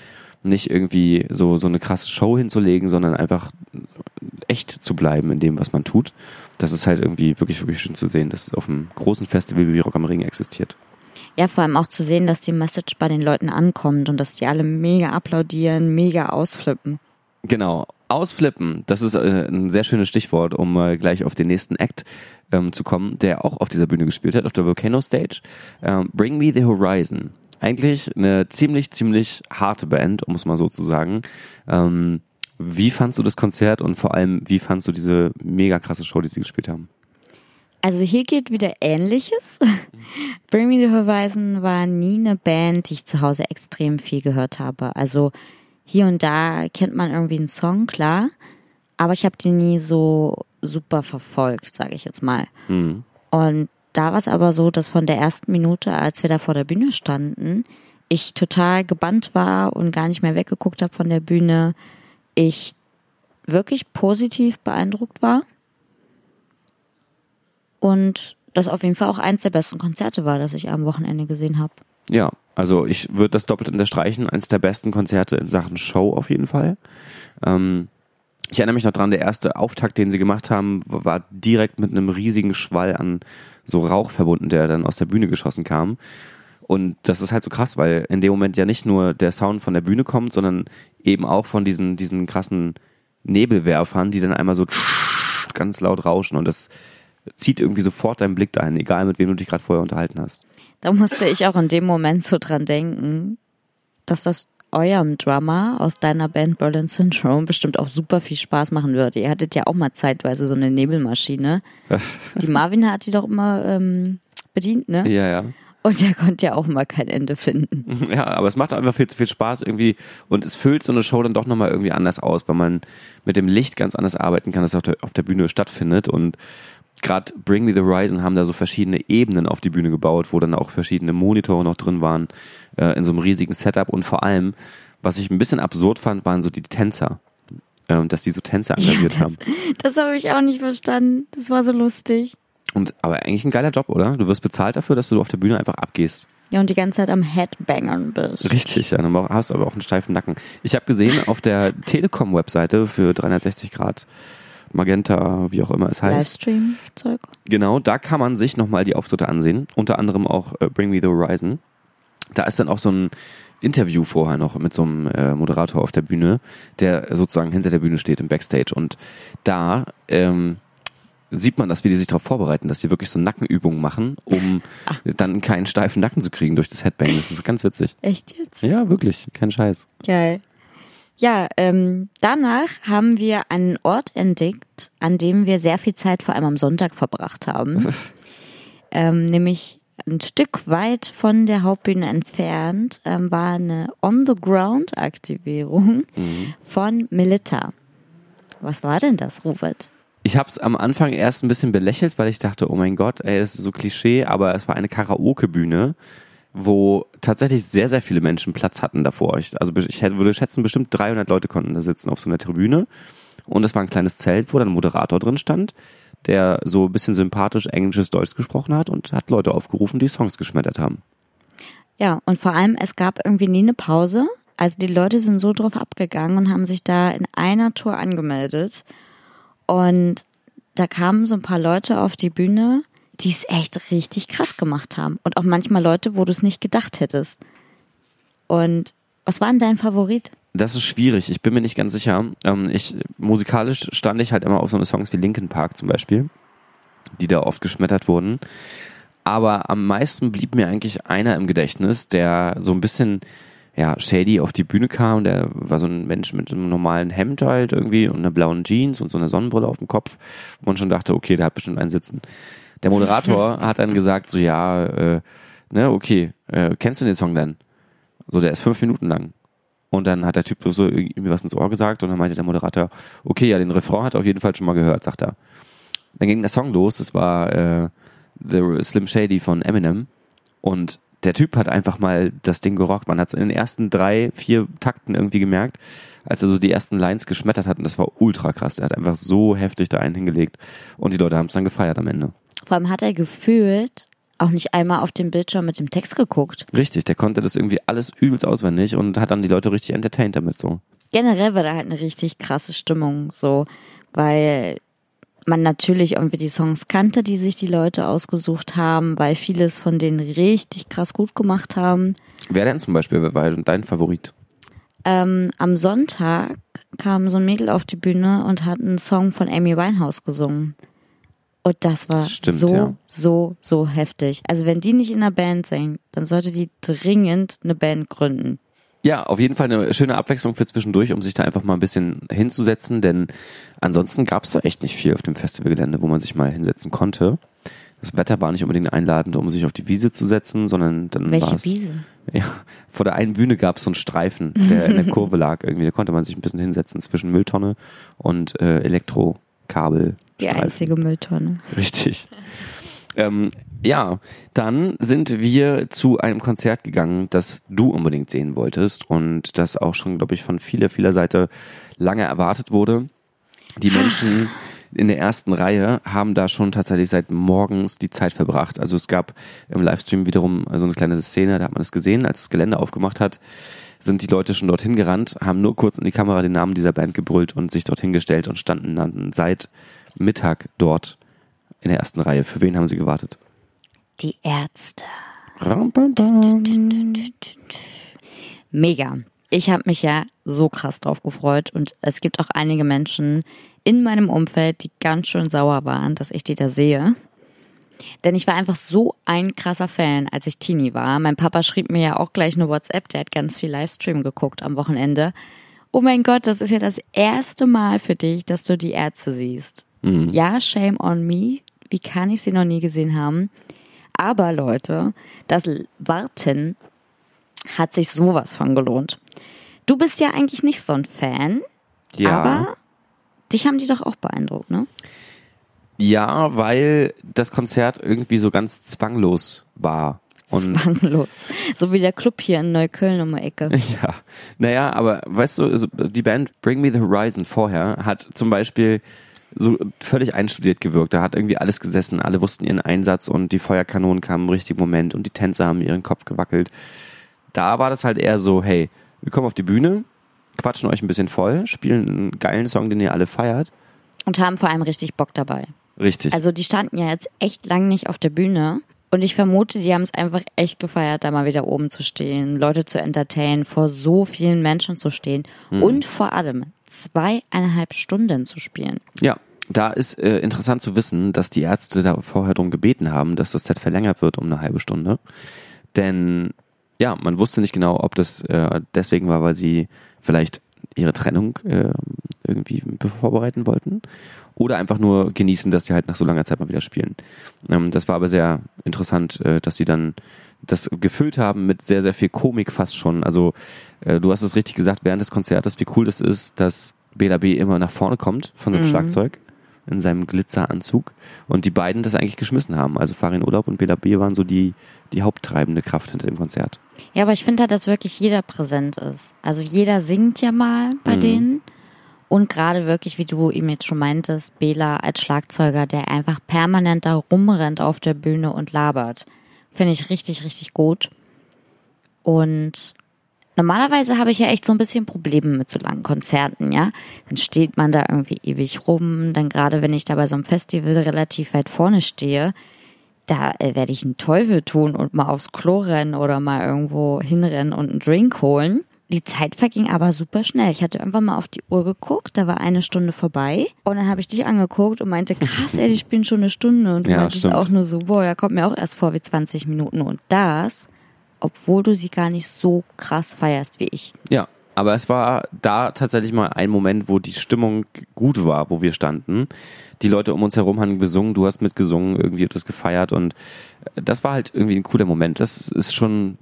nicht irgendwie so, so eine krasse Show hinzulegen, sondern einfach echt zu bleiben in dem, was man tut. Das ist halt irgendwie wirklich, wirklich schön zu sehen, dass es auf einem großen Festival wie Rock am Ring existiert. Ja, vor allem auch zu sehen, dass die Message bei den Leuten ankommt und dass die alle mega applaudieren, mega ausflippen. Genau. Ausflippen, das ist äh, ein sehr schönes Stichwort, um äh, gleich auf den nächsten Act ähm, zu kommen, der auch auf dieser Bühne gespielt hat, auf der Volcano Stage. Ähm, Bring Me the Horizon. Eigentlich eine ziemlich, ziemlich harte Band, um es mal so zu sagen. Ähm, wie fandst du das Konzert und vor allem, wie fandst du diese mega krasse Show, die sie gespielt haben? Also hier geht wieder Ähnliches. Bring Me the Horizon war nie eine Band, die ich zu Hause extrem viel gehört habe. Also hier und da kennt man irgendwie einen Song, klar, aber ich habe die nie so super verfolgt, sage ich jetzt mal. Mhm. Und da war es aber so, dass von der ersten Minute, als wir da vor der Bühne standen, ich total gebannt war und gar nicht mehr weggeguckt habe von der Bühne. Ich wirklich positiv beeindruckt war. Und das auf jeden Fall auch eins der besten Konzerte war, das ich am Wochenende gesehen habe. Ja, also ich würde das doppelt unterstreichen. Eins der besten Konzerte in Sachen Show auf jeden Fall. Ähm, ich erinnere mich noch dran, der erste Auftakt, den sie gemacht haben, war direkt mit einem riesigen Schwall an so Rauch verbunden, der dann aus der Bühne geschossen kam. Und das ist halt so krass, weil in dem Moment ja nicht nur der Sound von der Bühne kommt, sondern eben auch von diesen, diesen krassen Nebelwerfern, die dann einmal so ganz laut rauschen. Und das zieht irgendwie sofort deinen Blick ein, egal mit wem du dich gerade vorher unterhalten hast. Da musste ich auch in dem Moment so dran denken, dass das eurem Drummer aus deiner Band Berlin Syndrome bestimmt auch super viel Spaß machen würde. Ihr hattet ja auch mal zeitweise so eine Nebelmaschine. Die Marvin hat die doch immer ähm, bedient, ne? Ja, ja. Und der konnte ja auch mal kein Ende finden. Ja, aber es macht einfach viel zu viel Spaß irgendwie und es füllt so eine Show dann doch nochmal irgendwie anders aus, weil man mit dem Licht ganz anders arbeiten kann, das auf der, auf der Bühne stattfindet und gerade Bring Me the Horizon haben da so verschiedene Ebenen auf die Bühne gebaut, wo dann auch verschiedene Monitore noch drin waren, äh, in so einem riesigen Setup und vor allem, was ich ein bisschen absurd fand, waren so die Tänzer. Ähm, dass die so Tänze engagiert ja, das, haben. Das habe ich auch nicht verstanden. Das war so lustig. Und aber eigentlich ein geiler Job, oder? Du wirst bezahlt dafür, dass du auf der Bühne einfach abgehst. Ja, und die ganze Zeit am Headbangern bist. Richtig, ja, dann hast du aber auch einen steifen Nacken. Ich habe gesehen auf der Telekom-Webseite für 360 Grad Magenta, wie auch immer es heißt. Livestream-Zeug. Genau, da kann man sich nochmal die Auftritte ansehen. Unter anderem auch äh, Bring Me the Horizon. Da ist dann auch so ein Interview vorher noch mit so einem äh, Moderator auf der Bühne, der sozusagen hinter der Bühne steht im Backstage. Und da ähm, sieht man das, wie die sich darauf vorbereiten, dass die wirklich so Nackenübungen machen, um Ach. dann keinen steifen Nacken zu kriegen durch das Headbang. Das ist ganz witzig. Echt jetzt? Ja, wirklich, kein Scheiß. Geil. Ja, ähm, danach haben wir einen Ort entdeckt, an dem wir sehr viel Zeit vor allem am Sonntag verbracht haben. ähm, nämlich ein Stück weit von der Hauptbühne entfernt ähm, war eine On-the-Ground-Aktivierung Mhm. von Melita. Was war denn das, Robert? Ich habe es am Anfang erst ein bisschen belächelt, weil ich dachte, oh mein Gott, ey, das ist so Klischee, aber es war eine Karaoke-Bühne, wo tatsächlich sehr, sehr viele Menschen Platz hatten davor. Ich, also ich würde schätzen, bestimmt 300 Leute konnten da sitzen auf so einer Tribüne. Und es war ein kleines Zelt, wo dann ein Moderator drin stand, der so ein bisschen sympathisch englisches Deutsch gesprochen hat und hat Leute aufgerufen, die Songs geschmettert haben. Ja, und vor allem, es gab irgendwie nie eine Pause. Also die Leute sind so drauf abgegangen und haben sich da in einer Tour angemeldet. Und da kamen so ein paar Leute auf die Bühne, die es echt richtig krass gemacht haben. Und auch manchmal Leute, wo du es nicht gedacht hättest. Und was war denn dein Favorit? Das ist schwierig, ich bin mir nicht ganz sicher. Ähm, ich, musikalisch stand ich halt immer auf so eine Songs wie Linkin Park zum Beispiel, die da oft geschmettert wurden. Aber am meisten blieb mir eigentlich einer im Gedächtnis, der so ein bisschen ja, shady auf die Bühne kam. Der war so ein Mensch mit einem normalen Hemd halt irgendwie und einer blauen Jeans und so einer Sonnenbrille auf dem Kopf. Wo man schon dachte, okay, der hat bestimmt einen Sitzen. Der Moderator hat dann gesagt, so ja, äh, ne, okay, äh, kennst du den Song denn? So, der ist fünf Minuten lang. Und dann hat der Typ so irgendwie was ins Ohr gesagt und dann meinte der Moderator, okay, ja, den Refrain hat er auf jeden Fall schon mal gehört, sagt er. Dann ging der Song los, das war äh, The Slim Shady von Eminem und der Typ hat einfach mal das Ding gerockt. Man hat es in den ersten drei, vier Takten irgendwie gemerkt, als er so die ersten Lines geschmettert hat und das war ultra krass. Er hat einfach so heftig da einen hingelegt und die Leute haben es dann gefeiert am Ende. Vor allem hat er gefühlt auch nicht einmal auf den Bildschirm mit dem Text geguckt. Richtig, der konnte das irgendwie alles übelst auswendig und hat dann die Leute richtig entertained damit so. generell war da halt eine richtig krasse Stimmung, so, weil man natürlich irgendwie die Songs kannte, die sich die Leute ausgesucht haben, weil vieles von denen richtig krass gut gemacht haben. Wer denn zum Beispiel wer war denn dein Favorit? Ähm, am Sonntag kam so ein Mädel auf die Bühne und hat einen Song von Amy Winehouse gesungen. Und das war Stimmt, so, ja. so, so heftig. Also wenn die nicht in einer Band singt, dann sollte die dringend eine Band gründen. Ja, auf jeden Fall eine schöne Abwechslung für zwischendurch, um sich da einfach mal ein bisschen hinzusetzen, denn ansonsten gab es da echt nicht viel auf dem Festivalgelände, wo man sich mal hinsetzen konnte. Das Wetter war nicht unbedingt einladend, um sich auf die Wiese zu setzen, sondern dann war Welche es, Wiese? Ja, vor der einen Bühne gab es so einen Streifen, der in der Kurve lag irgendwie. Da konnte man sich ein bisschen hinsetzen zwischen Mülltonne und äh, Elektrokabel. Die einzige Mülltonne. Richtig. ähm, ja, dann sind wir zu einem Konzert gegangen, das du unbedingt sehen wolltest und das auch schon, glaube ich, von vieler, vieler Seite lange erwartet wurde. Die Menschen in der ersten Reihe haben da schon tatsächlich seit morgens die Zeit verbracht. Also es gab im Livestream wiederum so eine kleine Szene, da hat man es gesehen, als das Gelände aufgemacht hat, sind die Leute schon dorthin gerannt, haben nur kurz in die Kamera den Namen dieser Band gebrüllt und sich dorthin gestellt und standen dann seit Mittag dort in der ersten Reihe. Für wen haben sie gewartet? Die Ärzte. Mega. Ich habe mich ja so krass drauf gefreut und es gibt auch einige Menschen in meinem Umfeld, die ganz schön sauer waren, dass ich die da sehe. Denn ich war einfach so ein krasser Fan, als ich Teenie war. Mein Papa schrieb mir ja auch gleich eine WhatsApp, der hat ganz viel Livestream geguckt am Wochenende. Oh mein Gott, das ist ja das erste Mal für dich, dass du die Ärzte siehst. Ja, shame on me. Wie kann ich sie noch nie gesehen haben? Aber Leute, das Warten hat sich sowas von gelohnt. Du bist ja eigentlich nicht so ein Fan, Ja. aber dich haben die doch auch beeindruckt, ne? ja, weil das Konzert irgendwie so ganz zwanglos war. Und Zwanglos. So wie der Club hier in Neukölln um die Ecke. Ja, naja, aber weißt du, also die Band Bring Me the Horizon vorher hat zum Beispiel so völlig einstudiert gewirkt. Da hat irgendwie alles gesessen, alle wussten ihren Einsatz und die Feuerkanonen kamen im richtigen Moment und die Tänzer haben ihren Kopf gewackelt. Da war das halt eher so, hey, wir kommen auf die Bühne, quatschen euch ein bisschen voll, spielen einen geilen Song, den ihr alle feiert. Und haben vor allem richtig Bock dabei. Richtig. Also die standen ja jetzt echt lang nicht auf der Bühne. Und ich vermute, die haben es einfach echt gefeiert, da mal wieder oben zu stehen, Leute zu entertainen, vor so vielen Menschen zu stehen und vor allem zweieinhalb Stunden zu spielen. Ja, da ist äh, interessant zu wissen, dass die Ärzte da vorher darum gebeten haben, dass das Set verlängert wird um eine halbe Stunde. Denn ja, man wusste nicht genau, ob das äh, deswegen war, weil sie vielleicht ihre Trennung äh, irgendwie vorbereiten wollten oder einfach nur genießen, dass sie halt nach so langer Zeit mal wieder spielen. Ähm, das war aber sehr interessant, äh, dass sie dann das gefüllt haben mit sehr, sehr viel Komik fast schon. Also du hast es richtig gesagt während des Konzertes, wie cool das ist, dass Bela B immer nach vorne kommt von dem Schlagzeug in seinem Glitzeranzug und die beiden das eigentlich geschmissen haben. Also Farin Urlaub und Bela B waren so die, die haupttreibende Kraft hinter dem Konzert. Ja, aber ich finde halt, dass wirklich jeder präsent ist. Also jeder singt ja mal bei denen. Und gerade wirklich, wie du ihm jetzt schon meintest, Bela als Schlagzeuger, der einfach permanent da rumrennt auf der Bühne und labert. Finde ich richtig, richtig gut. Und normalerweise habe ich ja echt so ein bisschen Probleme mit so langen Konzerten, ja. Dann steht man da irgendwie ewig rum. Dann gerade, wenn ich da bei so einem Festival relativ weit vorne stehe, da äh, werde ich einen Teufel tun und mal aufs Klo rennen oder mal irgendwo hinrennen und einen Drink holen. Die Zeit verging aber super schnell. Ich hatte irgendwann mal auf die Uhr geguckt, da war eine Stunde vorbei. Und dann habe ich dich angeguckt und meinte, krass, ey, die spielen schon eine Stunde. Und du Ja, meintest stimmt. auch nur so, boah, ja, kommt mir auch erst vor wie 20 Minuten. Und das, obwohl du sie gar nicht so krass feierst wie ich. Ja, aber es war da tatsächlich mal ein Moment, wo die Stimmung gut war, wo wir standen. Die Leute um uns herum haben gesungen, du hast mitgesungen, irgendwie etwas gefeiert und das war halt irgendwie ein cooler Moment. Das ist schon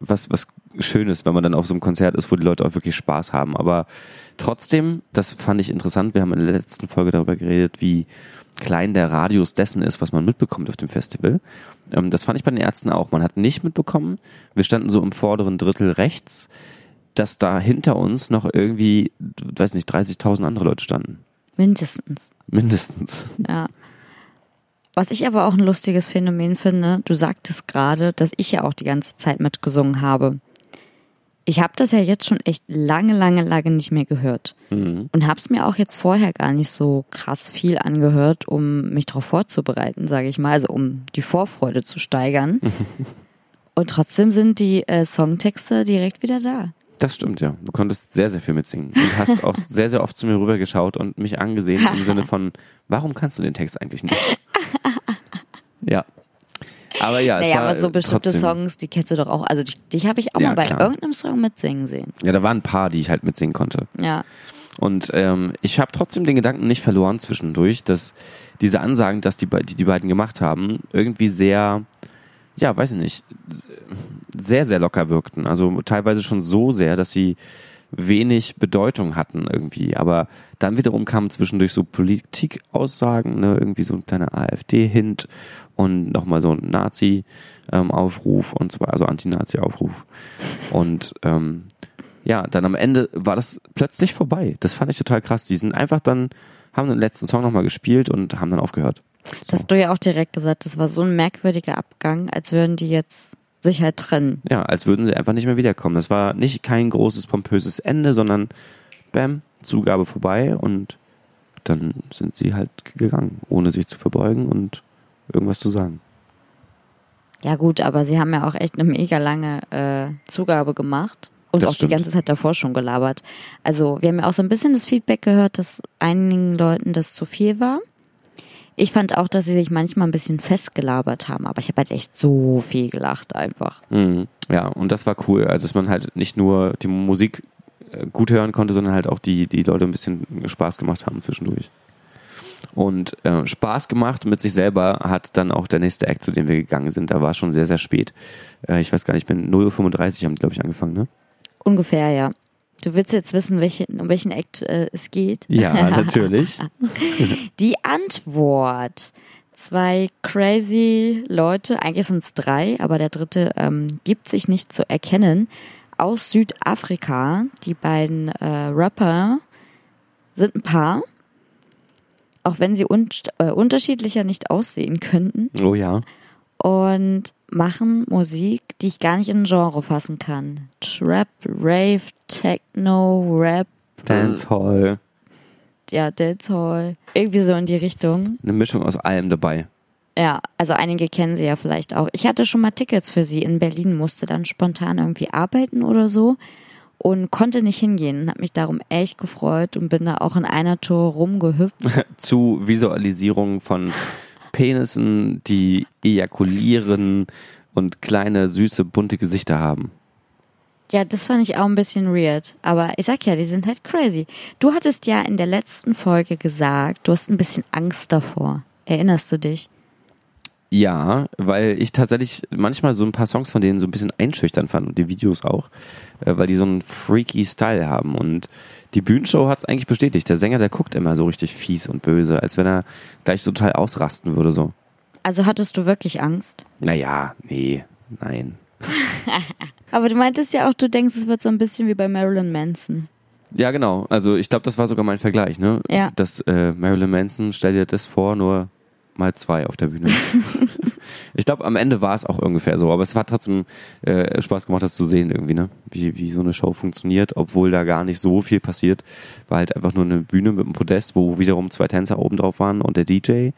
was, was Schönes, wenn man dann auf so einem Konzert ist, wo die Leute auch wirklich Spaß haben. Aber trotzdem, das fand ich interessant. Wir haben in der letzten Folge darüber geredet, wie klein der Radius dessen ist, was man mitbekommt auf dem Festival. Ähm, das fand ich bei den Ärzten auch. Man hat nicht mitbekommen, wir standen so im vorderen Drittel rechts, dass da hinter uns noch irgendwie, weiß nicht, 30.000 andere Leute standen. Mindestens. Mindestens. Ja. Was ich aber auch ein lustiges Phänomen finde, du sagtest gerade, dass ich ja auch die ganze Zeit mitgesungen habe. Ich habe das ja jetzt schon echt lange, lange, lange nicht mehr gehört. Und habe es mir auch jetzt vorher gar nicht so krass viel angehört, um mich darauf vorzubereiten, sage ich mal, also um die Vorfreude zu steigern. Und trotzdem sind die äh, Songtexte direkt wieder da. Das stimmt, ja. Du konntest sehr, sehr viel mitsingen und hast auch sehr, sehr oft zu mir rübergeschaut und mich angesehen im Sinne von, warum kannst du den Text eigentlich nicht? Ja. Aber ja, es Naja, war aber so bestimmte trotzdem, Songs, die kennst du doch auch. Also dich, dich habe ich auch Ja, mal bei klar. irgendeinem Song mitsingen sehen. Ja, da waren ein paar, die ich halt mitsingen konnte. Ja. Und ähm, ich habe trotzdem den Gedanken nicht verloren zwischendurch, dass diese Ansagen, dass die, die die beiden gemacht haben, irgendwie sehr, ja, weiß ich nicht, sehr, sehr locker wirkten. Also teilweise schon so sehr, dass sie wenig Bedeutung hatten irgendwie. Aber dann wiederum kamen zwischendurch so Politikaussagen, ne, irgendwie so ein kleiner AfD-Hint und nochmal so ein Nazi-Aufruf und zwar, also Anti-Nazi-Aufruf. Und ähm, ja, dann am Ende war das plötzlich vorbei. Das fand ich total krass. Die sind einfach dann, haben den letzten Song nochmal gespielt und haben dann aufgehört. Das hast du ja auch direkt gesagt. Das war so ein merkwürdiger Abgang, als würden die jetzt sich halt trennen. Ja, als würden sie einfach nicht mehr wiederkommen. Das war nicht kein großes, pompöses Ende, sondern bam, Zugabe vorbei und dann sind sie halt gegangen, ohne sich zu verbeugen und irgendwas zu sagen. Ja gut, aber sie haben ja auch echt eine mega lange äh, Zugabe gemacht und Das auch stimmt. die ganze Zeit davor schon gelabert. Also wir haben ja auch so ein bisschen das Feedback gehört, dass einigen Leuten das zu viel war. Ich fand auch, dass sie sich manchmal ein bisschen festgelabert haben, aber ich habe halt echt so viel gelacht einfach. Mhm. Ja, und das war cool. Also, dass man halt nicht nur die Musik äh, gut hören konnte, sondern halt auch die, die Leute ein bisschen Spaß gemacht haben zwischendurch. Und äh, Spaß gemacht mit sich selber hat dann auch der nächste Act, zu dem wir gegangen sind. Da war schon sehr, sehr spät. Äh, ich weiß gar nicht, ich bin 0.35 Uhr haben die, glaube ich, angefangen, ne? Ungefähr, ja. Du willst jetzt wissen, welche, um welchen Act äh, es geht? Ja, natürlich. Die Antwort. Zwei crazy Leute, eigentlich sind es drei, aber der dritte ähm, gibt sich nicht zu erkennen, aus Südafrika. Die beiden äh, Rapper sind ein Paar, auch wenn sie un äh, unterschiedlicher nicht aussehen könnten, Oh ja. und machen Musik, die ich gar nicht in ein Genre fassen kann. Trap, Rave, Techno, Rap, Dancehall. ja, Dancehall, irgendwie so in die Richtung. Eine Mischung aus allem dabei. Ja, also einige kennen sie ja vielleicht auch. Ich hatte schon mal Tickets für sie in Berlin, musste dann spontan irgendwie arbeiten oder so und konnte nicht hingehen habe mich darum echt gefreut und bin da auch in einer Tour rumgehüpft. Zu Visualisierung von Penissen, die ejakulieren und kleine, süße, bunte Gesichter haben. Ja, das fand ich auch ein bisschen weird, aber ich sag ja, die sind halt crazy. Du hattest ja in der letzten Folge gesagt, du hast ein bisschen Angst davor. Erinnerst du dich? Ja, weil ich tatsächlich manchmal so ein paar Songs von denen so ein bisschen einschüchtern fand und die Videos auch, äh, weil die so einen freaky Style haben und die Bühnenshow hat es eigentlich bestätigt. Der Sänger, der guckt immer so richtig fies und böse, als wenn er gleich total ausrasten würde so. Also hattest du wirklich Angst? Naja, nee, nein. Aber du meintest ja auch, du denkst, es wird so ein bisschen wie bei Marilyn Manson. Ja, genau. Also ich glaube, das war sogar mein Vergleich, ne? Ja. Das äh, Marilyn Manson, stell dir das vor, nur mal zwei auf der Bühne. ich glaube, am Ende war es auch ungefähr so, aber es hat trotzdem äh, Spaß gemacht, das zu sehen irgendwie, ne? Wie, wie so eine Show funktioniert, obwohl da gar nicht so viel passiert. War halt einfach nur eine Bühne mit einem Podest, wo wiederum zwei Tänzer oben drauf waren und der DJ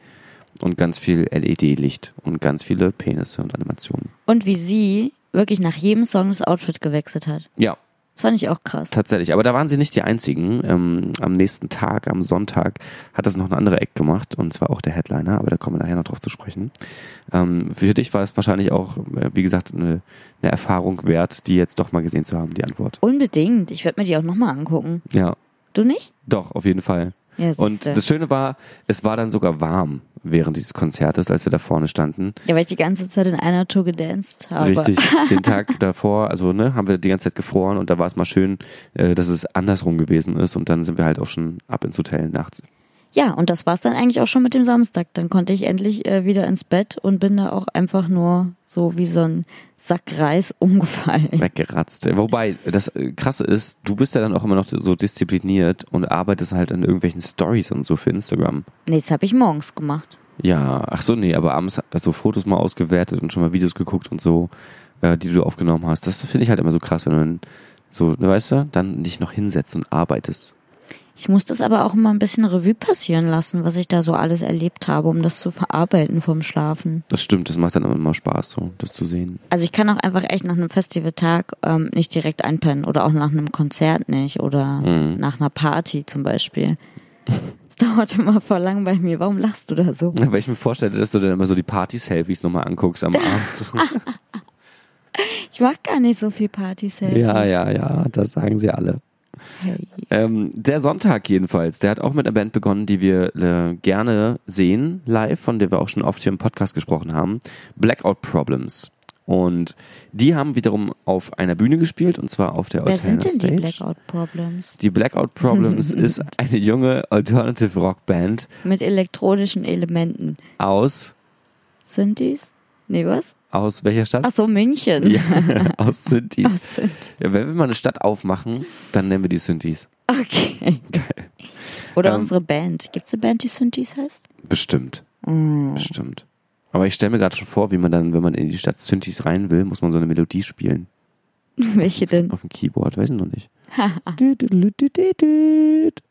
und ganz viel LED-Licht und ganz viele Penisse und Animationen. Und wie sie wirklich nach jedem Song das Outfit gewechselt hat. Ja, Das fand ich auch krass. Tatsächlich, aber da waren sie nicht die einzigen. Ähm, am nächsten Tag, am Sonntag, hat das noch eine andere Eck gemacht und zwar auch der Headliner, aber da kommen wir nachher noch drauf zu sprechen. Ähm, für dich war es wahrscheinlich auch, äh, wie gesagt, eine, eine Erfahrung wert, die jetzt doch mal gesehen zu haben, die Antwort. Unbedingt. Ich werde mir die auch nochmal angucken. Ja, Du nicht? doch, auf jeden Fall. Ja, Und das Schöne war, es war dann sogar warm während dieses Konzertes, als wir da vorne standen. ja, weil ich die ganze Zeit in einer Tour gedanced habe. Richtig, den Tag davor, also ne, haben wir die ganze Zeit gefroren und da war es mal schön, äh, dass es andersrum gewesen ist und dann sind wir halt auch schon ab ins Hotel nachts. Ja, und das war's dann eigentlich auch schon mit dem Samstag. Dann konnte ich endlich äh, wieder ins Bett und bin da auch einfach nur so wie so ein Sack Reis umgefallen. weggeratzt. Wobei, das äh, Krasse ist, du bist ja dann auch immer noch so diszipliniert und arbeitest halt an irgendwelchen Stories und so für Instagram. Nee, das habe ich morgens gemacht. Ja, ach so, nee, aber abends also Fotos mal ausgewertet und schon mal Videos geguckt und so, äh, die du aufgenommen hast. Das finde ich halt immer so krass, wenn du dann so, ne, weißt du, dann dich noch hinsetzt und arbeitest. Ich muss das aber auch immer ein bisschen Revue passieren lassen, was ich da so alles erlebt habe, um das zu verarbeiten vom Schlafen. Das stimmt, das macht dann immer Spaß, so das zu sehen. Also ich kann auch einfach echt nach einem Festivaltag ähm, nicht direkt einpennen oder auch nach einem Konzert nicht oder Mhm. nach einer Party zum Beispiel. Es dauert immer voll lang bei mir. Warum lachst du da so? Weil ich mir vorstelle, dass du dann immer so die Party-Selfies nochmal anguckst am Abend. Ich mach gar nicht so viel Partys. ja, ja, ja, das sagen sie alle. Hey. Ähm, der Sonntag jedenfalls, der hat auch mit einer Band begonnen, die wir äh, gerne sehen live, von der wir auch schon oft hier im Podcast gesprochen haben. Blackout Problems. Und die haben wiederum auf einer Bühne gespielt, und zwar auf der Wer Alternate sind denn die Stage. Blackout Problems? Die Blackout Problems ist eine junge Alternative Rock Band Mit elektronischen Elementen. aus, Sind die's? Nee, was? Aus welcher Stadt? Ach so, München. Ja, aus Synthes. Was sind? Ja, wenn wir mal eine Stadt aufmachen, dann nennen wir die Synthes. Okay. Geil. Oder Ähm, unsere Band. Gibt's eine Band, die Synthes heißt? Bestimmt. Mm. Bestimmt. Aber ich stelle mir gerade schon vor, wie man dann, wenn man in die Stadt Synthes rein will, muss man so eine Melodie spielen. Welche denn? Auf dem Keyboard, weiß ich noch nicht. Düdüdüdüdüdüd.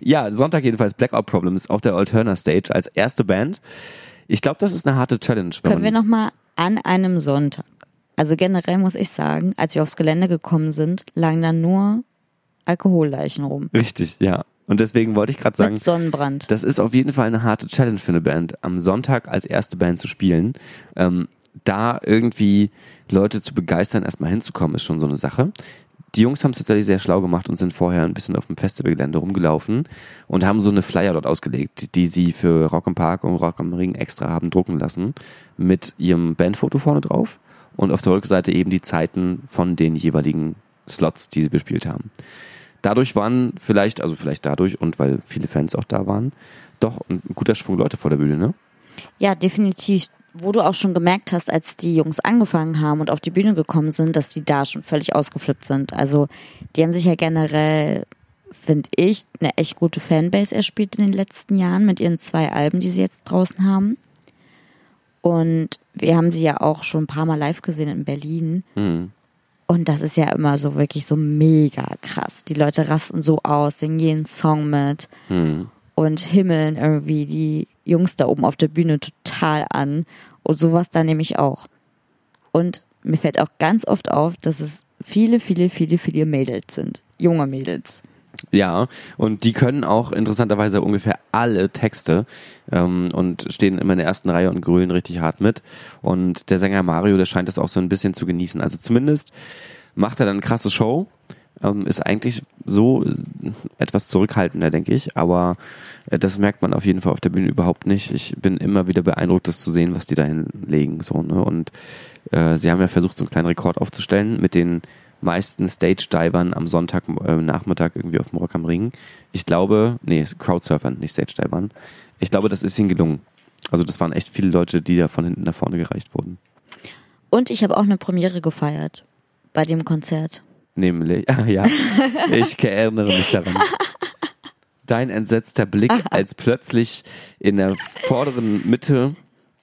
ja, Sonntag jedenfalls Blackout Problems auf der Alterna Stage als erste Band. Ich glaube, das ist eine harte Challenge. Können wir nochmal an einem Sonntag. Also generell muss ich sagen, als wir aufs Gelände gekommen sind, lagen da nur Alkoholleichen rum. Richtig, ja. Und deswegen wollte ich gerade sagen, Mit Sonnenbrand. Das ist auf jeden Fall eine harte Challenge für eine Band, am Sonntag als erste Band zu spielen. Ähm, da irgendwie Leute zu begeistern, erstmal hinzukommen, ist schon so eine Sache. Die Jungs haben es tatsächlich sehr schlau gemacht und sind vorher ein bisschen auf dem Festivalgelände rumgelaufen und haben so eine Flyer dort ausgelegt, die sie für Rock im Park und Rock am Ring extra haben drucken lassen, mit ihrem Bandfoto vorne drauf und auf der Rückseite eben die Zeiten von den jeweiligen Slots, die sie bespielt haben. Dadurch waren vielleicht, also vielleicht dadurch und weil viele Fans auch da waren, doch ein guter Schwung Leute vor der Bühne, ne? Ja, definitiv. Wo du auch schon gemerkt hast, als die Jungs angefangen haben und auf die Bühne gekommen sind, dass die da schon völlig ausgeflippt sind. Also die haben sich ja generell, finde ich, eine echt gute Fanbase erspielt in den letzten Jahren mit ihren zwei Alben, die sie jetzt draußen haben. Und wir haben sie ja auch schon ein paar Mal live gesehen in Berlin. Hm. Und das ist ja immer so wirklich so mega krass. Die Leute rasten so aus, singen jeden Song mit Hm. Und himmeln irgendwie die Jungs da oben auf der Bühne total an. Und sowas da nämlich auch. Und mir fällt auch ganz oft auf, dass es viele, viele, viele, viele Mädels sind. Junge Mädels. Ja, und die können auch interessanterweise ungefähr alle Texte ähm, und stehen immer in der ersten Reihe und grölen richtig hart mit. Und der Sänger Mario, der scheint das auch so ein bisschen zu genießen. Also zumindest macht er dann eine krasse Show. Ähm, ist eigentlich so äh, etwas zurückhaltender, denke ich. Aber äh, das merkt man auf jeden Fall auf der Bühne überhaupt nicht. Ich bin immer wieder beeindruckt, das zu sehen, was die da hinlegen. So, ne? Und äh, sie haben ja versucht, so einen kleinen Rekord aufzustellen mit den meisten Stage-Divern am Sonntag äh, Nachmittag irgendwie auf dem Rock am Ring. Ich glaube, nee, Crowdsurfern, nicht Stage-Divern. Ich glaube, das ist ihnen gelungen. Also das waren echt viele Leute, die da von hinten nach vorne gereicht wurden. Und ich habe auch eine Premiere gefeiert bei dem Konzert. Nämlich, ah, ja, ich erinnere mich daran. Dein entsetzter Blick, als plötzlich in der vorderen Mitte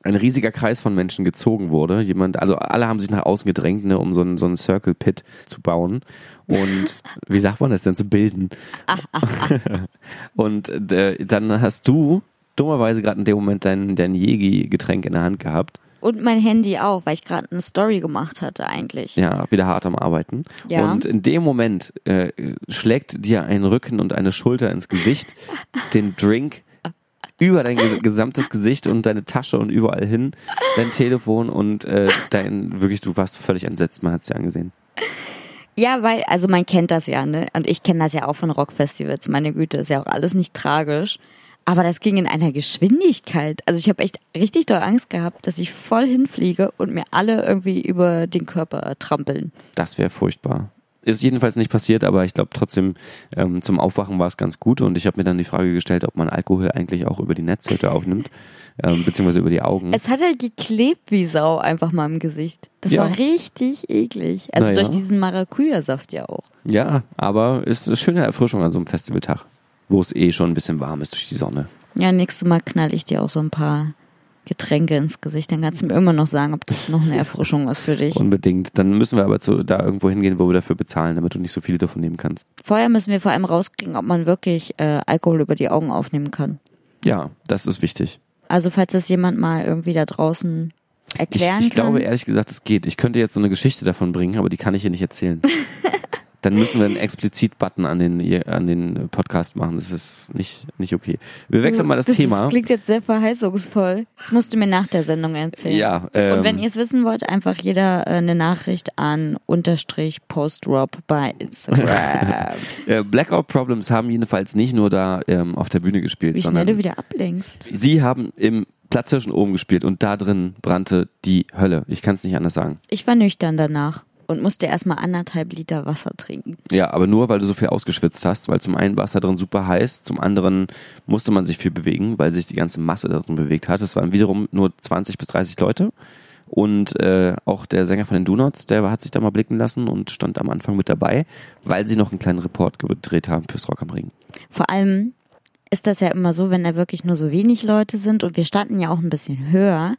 ein riesiger Kreis von Menschen gezogen wurde. Jemand, also alle haben sich nach außen gedrängt, ne, um so einen, so einen Circle Pit zu bauen. Und wie sagt man das denn, zu bilden? Und äh, dann hast du dummerweise gerade in dem Moment dein, dein Jägi-Getränk in der Hand gehabt. Und mein Handy auch, weil ich gerade eine Story gemacht hatte eigentlich. Ja, wieder hart am Arbeiten. Ja. Und in dem Moment äh, schlägt dir ein Rücken und eine Schulter ins Gesicht, den Drink über dein ges gesamtes Gesicht und deine Tasche und überall hin, dein Telefon und äh, dein, wirklich, du warst völlig entsetzt, man hat es dir angesehen. Ja, weil, also man kennt das ja, ne? Und ich kenne das ja auch von Rockfestivals. Meine Güte, ist ja auch alles nicht tragisch. Aber das ging in einer Geschwindigkeit. Also ich habe echt richtig doll Angst gehabt, dass ich voll hinfliege und mir alle irgendwie über den Körper trampeln. Das wäre furchtbar. Ist jedenfalls nicht passiert, aber ich glaube trotzdem, ähm, zum Aufwachen war es ganz gut und ich habe mir dann die Frage gestellt, ob man Alkohol eigentlich auch über die Netzhütte aufnimmt, ähm, beziehungsweise über die Augen. Es hat halt geklebt wie Sau einfach mal im Gesicht. Das Ja. war richtig eklig. Also Naja. durch diesen Maracuja-Saft ja auch. Ja, aber ist eine schöne Erfrischung an so einem Festivaltag, wo es eh schon ein bisschen warm ist durch die Sonne. Ja, nächstes Mal knall ich dir auch so ein paar Getränke ins Gesicht. Dann kannst du mir immer noch sagen, ob das noch eine Erfrischung ist für dich. Unbedingt. Dann müssen wir aber zu, da irgendwo hingehen, wo wir dafür bezahlen, damit du nicht so viele davon nehmen kannst. Vorher müssen wir vor allem rauskriegen, ob man wirklich äh, Alkohol über die Augen aufnehmen kann. Ja, das ist wichtig. Also falls das jemand mal irgendwie da draußen erklären ich, ich kann. glaube ehrlich gesagt, es geht. Ich könnte jetzt so eine Geschichte davon bringen, aber die kann ich hier nicht erzählen. Dann müssen wir einen explizit-Button an den, an den Podcast machen. Das ist nicht, nicht okay. Wir wechseln mal das, Thema. Das klingt jetzt sehr verheißungsvoll. Das musst du mir nach der Sendung erzählen. Ja, ähm, Und wenn ihr es wissen wollt, einfach jeder äh, eine Nachricht an unterstrich Postrop bei Instagram. äh, Blackout Problems haben jedenfalls nicht nur da ähm, auf der Bühne gespielt, Wie schnell sondern du wieder ablenkst. sie haben im Platzhirschen oben gespielt und da drin brannte die Hölle. Ich kann es nicht anders sagen. Ich war nüchtern danach und musste erstmal anderthalb Liter Wasser trinken. Ja, aber nur, weil du so viel ausgeschwitzt hast, weil zum einen war es da drin super heiß, zum anderen musste man sich viel bewegen, weil sich die ganze Masse da drin bewegt hat. Es waren wiederum nur 20 bis 30 Leute. Und äh, auch der Sänger von den Donuts, der hat sich da mal blicken lassen und stand am Anfang mit dabei, weil sie noch einen kleinen Report gedreht haben fürs Rock am Ring. Vor allem ist das ja immer so, wenn da wirklich nur so wenig Leute sind und wir standen ja auch ein bisschen höher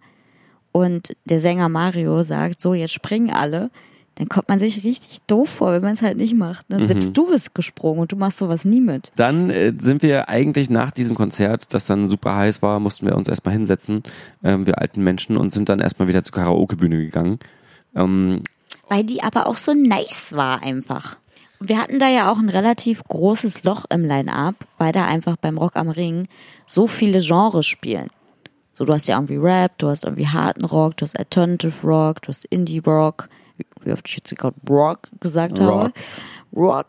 und der Sänger Mario sagt, so jetzt springen alle, dann kommt man sich richtig doof vor, wenn man es halt nicht macht. Ne? Selbst du bist gesprungen und du machst sowas nie mit. Dann äh, sind wir eigentlich nach diesem Konzert, das dann super heiß war, mussten wir uns erstmal hinsetzen, ähm, wir alten Menschen, und sind dann erstmal wieder zur Karaoke-Bühne gegangen. Ähm, Weil die aber auch so nice war einfach. Und wir hatten da ja auch ein relativ großes Loch im Line-Up, weil da einfach beim Rock am Ring so viele Genres spielen. So, du hast ja irgendwie Rap, du hast irgendwie harten Rock, du hast Alternative Rock, du hast Indie Rock, wie oft ich jetzt gerade Rock gesagt habe. Rock. Rock.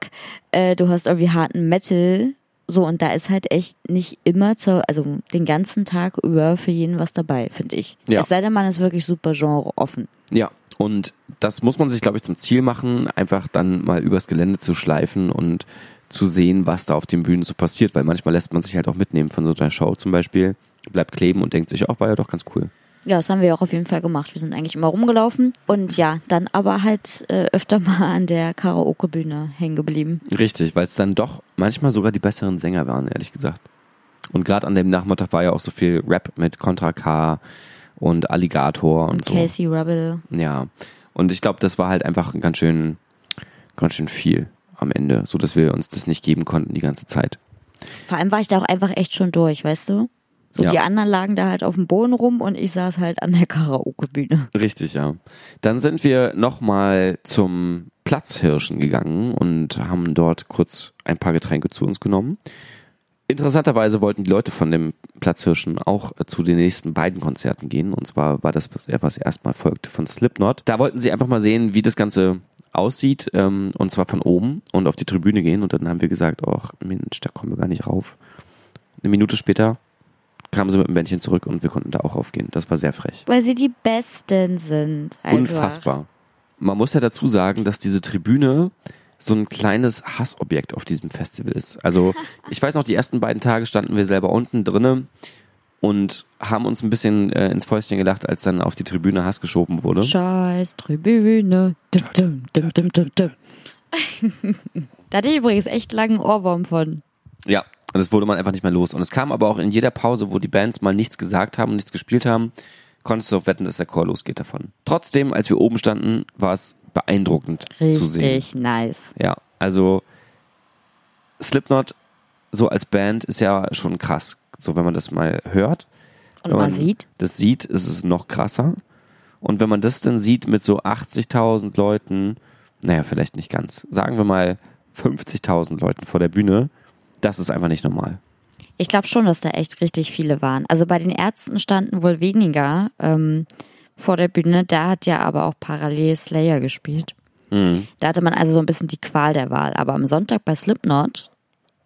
Äh, du hast irgendwie harten Metal. So, und da ist halt echt nicht immer zur, also den ganzen Tag über für jeden was dabei, finde ich. Ja. Es sei denn, man ist wirklich super genre offen. Ja, und das muss man sich, glaube ich, zum Ziel machen, einfach dann mal übers Gelände zu schleifen und zu sehen, was da auf den Bühnen so passiert, weil manchmal lässt man sich halt auch mitnehmen von so einer Show zum Beispiel, bleibt kleben und denkt sich, auch war ja doch ganz cool. Ja, das haben wir auch auf jeden Fall gemacht. Wir sind eigentlich immer rumgelaufen und ja, dann aber halt äh, öfter mal an der Karaoke-Bühne hängen geblieben. Richtig, weil es dann doch manchmal sogar die besseren Sänger waren, ehrlich gesagt. Und gerade an dem Nachmittag war ja auch so viel Rap mit Contra K und Alligator und, Und so. Casey Rebel. Ja. Und ich glaube, das war halt einfach ganz schön, ganz schön viel am Ende, so dass wir uns das nicht geben konnten die ganze Zeit. Vor allem war ich da auch einfach echt schon durch, weißt du? So, Ja. die anderen lagen da halt auf dem Boden rum und ich saß halt an der Karaoke-Bühne. Richtig, ja. Dann sind wir nochmal zum Platzhirschen gegangen und haben dort kurz ein paar Getränke zu uns genommen. Interessanterweise wollten die Leute von dem Platzhirschen auch zu den nächsten beiden Konzerten gehen. Und zwar war das, was was erstmal folgte von Slipknot. Da wollten sie einfach mal sehen, wie das Ganze aussieht, ähm, und zwar von oben und auf die Tribüne gehen. Und dann haben wir gesagt, ach Mensch, da kommen wir gar nicht rauf. Eine Minute später kamen sie mit dem Bändchen zurück und wir konnten da auch raufgehen. Das war sehr frech. Weil sie die Besten sind. Einfach. Unfassbar. Man muss ja dazu sagen, dass diese Tribüne so ein kleines Hassobjekt auf diesem Festival ist. Also ich weiß noch, die ersten beiden Tage standen wir selber unten drinnen und haben uns ein bisschen äh, ins Fäustchen gelacht, als dann auf die Tribüne Hass geschoben wurde. Scheiß Tribüne. Dum, dum, dum. da hatte ich übrigens echt langen Ohrwurm von. Ja, und das wurde man einfach nicht mehr los. Und es kam aber auch in jeder Pause, wo die Bands mal nichts gesagt haben und nichts gespielt haben, konntest du auf wetten, dass der Chor losgeht davon. Trotzdem, als wir oben standen, war es beeindruckend zu sehen. Richtig nice. Ja, also Slipknot so als Band ist ja schon krass. So, wenn man das mal hört. Und wenn man sieht, Das sieht, ist es noch krasser. Und wenn man das dann sieht mit so 80.000 Leuten, naja, vielleicht nicht ganz, sagen wir mal 50.000 Leuten vor der Bühne, das ist einfach nicht normal. ich glaube schon, dass da echt richtig viele waren. Also bei den Ärzten standen wohl weniger ähm, vor der Bühne. Da hat ja aber auch parallel Slayer gespielt. Mhm. Da hatte man also so ein bisschen die Qual der Wahl. Aber am Sonntag bei Slipknot,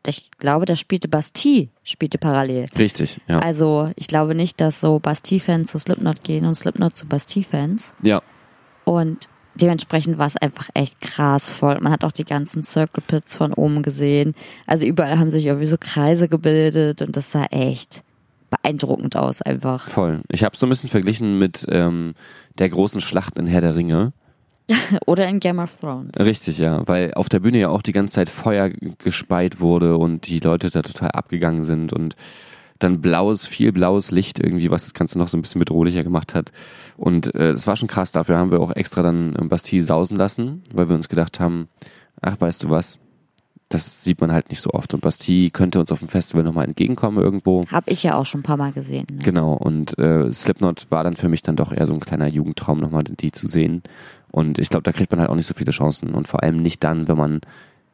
ich glaube, da spielte Bastille, spielte parallel. Richtig, ja. Also ich glaube nicht, dass so Bastille-Fans zu Slipknot gehen und Slipknot zu Bastille-Fans. ja. Und dementsprechend war es einfach echt krass voll. Man hat auch die ganzen Circle Pits von oben gesehen. Also überall haben sich irgendwie so Kreise gebildet und das sah echt beeindruckend aus einfach. Voll. Ich habe so ein bisschen verglichen mit ähm, der großen Schlacht in Herr der Ringe. Oder in Game of Thrones. Richtig, ja, weil auf der Bühne ja auch die ganze Zeit Feuer gespeit wurde und die Leute da total abgegangen sind und dann blaues, viel blaues Licht irgendwie, was das Ganze noch so ein bisschen bedrohlicher gemacht hat. Und äh, das war schon krass. Dafür haben wir auch extra dann Bastille sausen lassen, weil wir uns gedacht haben, ach, weißt du was, das sieht man halt nicht so oft. Und Bastille könnte uns auf dem Festival nochmal entgegenkommen irgendwo. Hab ich ja auch schon ein paar Mal gesehen. Ne? Genau, und äh, Slipknot war dann für mich dann doch eher so ein kleiner Jugendtraum, nochmal die zu sehen. Und ich glaube, da kriegt man halt auch nicht so viele Chancen. Und vor allem nicht dann, wenn man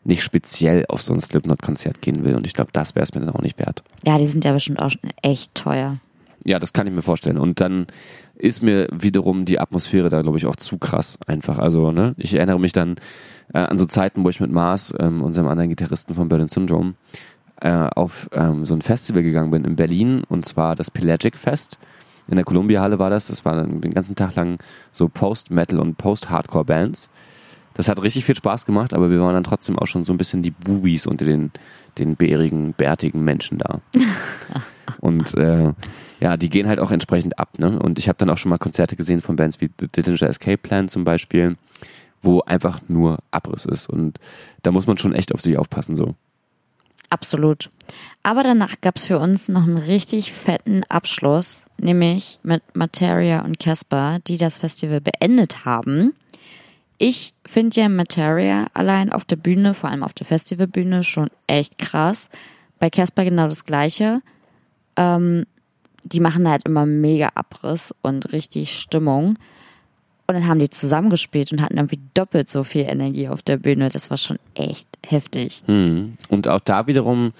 nicht speziell auf so ein Slipknot-Konzert gehen will. Und ich glaube, das wäre es mir dann auch nicht wert. Ja, die sind ja bestimmt auch schon echt teuer. Ja, das kann ich mir vorstellen. Und dann ist mir wiederum die Atmosphäre da, glaube ich, auch zu krass einfach. Also, ne, ich erinnere mich dann äh, an so Zeiten, wo ich mit Mars, ähm, unserem anderen Gitarristen von Berlin Syndrome, äh, auf ähm, so ein Festival gegangen bin in Berlin und zwar das Pelagic Fest. In der Columbia Halle war das. Das war dann den ganzen Tag lang so Post-Metal und Post-Hardcore-Bands. Das hat richtig viel Spaß gemacht, aber wir waren dann trotzdem auch schon so ein bisschen die Bubis unter den, den bärigen, bärtigen Menschen da. und äh, ja, die gehen halt auch entsprechend ab. Ne? Und ich habe dann auch schon mal Konzerte gesehen von Bands wie The Dillinger Escape Plan zum Beispiel, wo einfach nur Abriss ist. Und da muss man schon echt auf sich aufpassen so. Absolut. Aber danach gab's für uns noch einen richtig fetten Abschluss, nämlich mit Materia und Casper, die das Festival beendet haben. Ich finde ja Materia allein auf der Bühne, vor allem auf der Festivalbühne, schon echt krass. Bei Casper genau das gleiche. Ähm, die machen halt immer mega Abriss und richtig Stimmung. Und dann haben die zusammengespielt und hatten irgendwie doppelt so viel Energie auf der Bühne. Das war schon echt heftig. Hm. Und auch da wiederum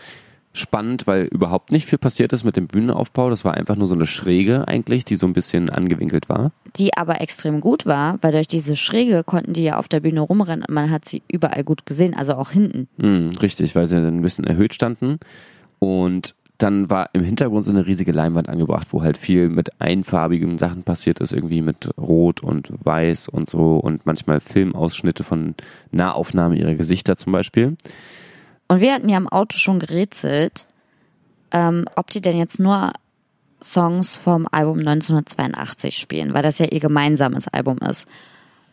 spannend, weil überhaupt nicht viel passiert ist mit dem Bühnenaufbau. Das war einfach nur so eine Schräge eigentlich, die so ein bisschen angewinkelt war. Die aber extrem gut war, weil durch diese Schräge konnten die ja auf der Bühne rumrennen und man hat sie überall gut gesehen, also auch hinten. Hm, richtig, weil sie dann ein bisschen erhöht standen. Und dann war im Hintergrund so eine riesige Leinwand angebracht, wo halt viel mit einfarbigen Sachen passiert ist, irgendwie mit Rot und Weiß und so und manchmal Filmausschnitte von Nahaufnahmen ihrer Gesichter zum Beispiel. Und wir hatten ja im Auto schon gerätselt, ähm, ob die denn jetzt nur Songs vom Album 1982 spielen, weil das ja ihr gemeinsames Album ist.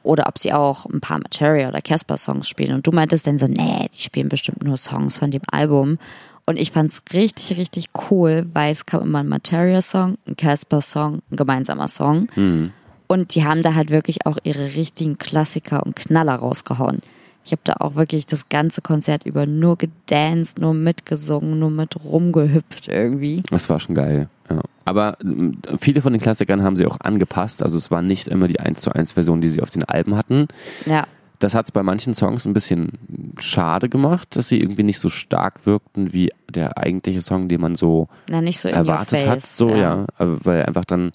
Oder ob sie auch ein paar Materia oder Casper Songs spielen. Und du meintest dann so, nee, die spielen bestimmt nur Songs von dem Album. Und ich fand's richtig, richtig cool, weil es kam immer ein Materia-Song, ein Casper-Song, ein gemeinsamer Song. Mhm. Und die haben da halt wirklich auch ihre richtigen Klassiker und Knaller rausgehauen. Ich habe da auch wirklich das ganze Konzert über nur gedanced, nur mitgesungen, nur mit rumgehüpft irgendwie. Das war schon geil. Ja. Aber ähm, viele von den Klassikern haben sie auch angepasst. Also es war nicht immer die 1 zu 1 Version, die sie auf den Alben hatten. Ja. Das hat es bei manchen Songs ein bisschen schade gemacht, dass sie irgendwie nicht so stark wirkten wie der eigentliche Song, den man so, Na, so erwartet hat. So, ja. Aber Weil einfach dann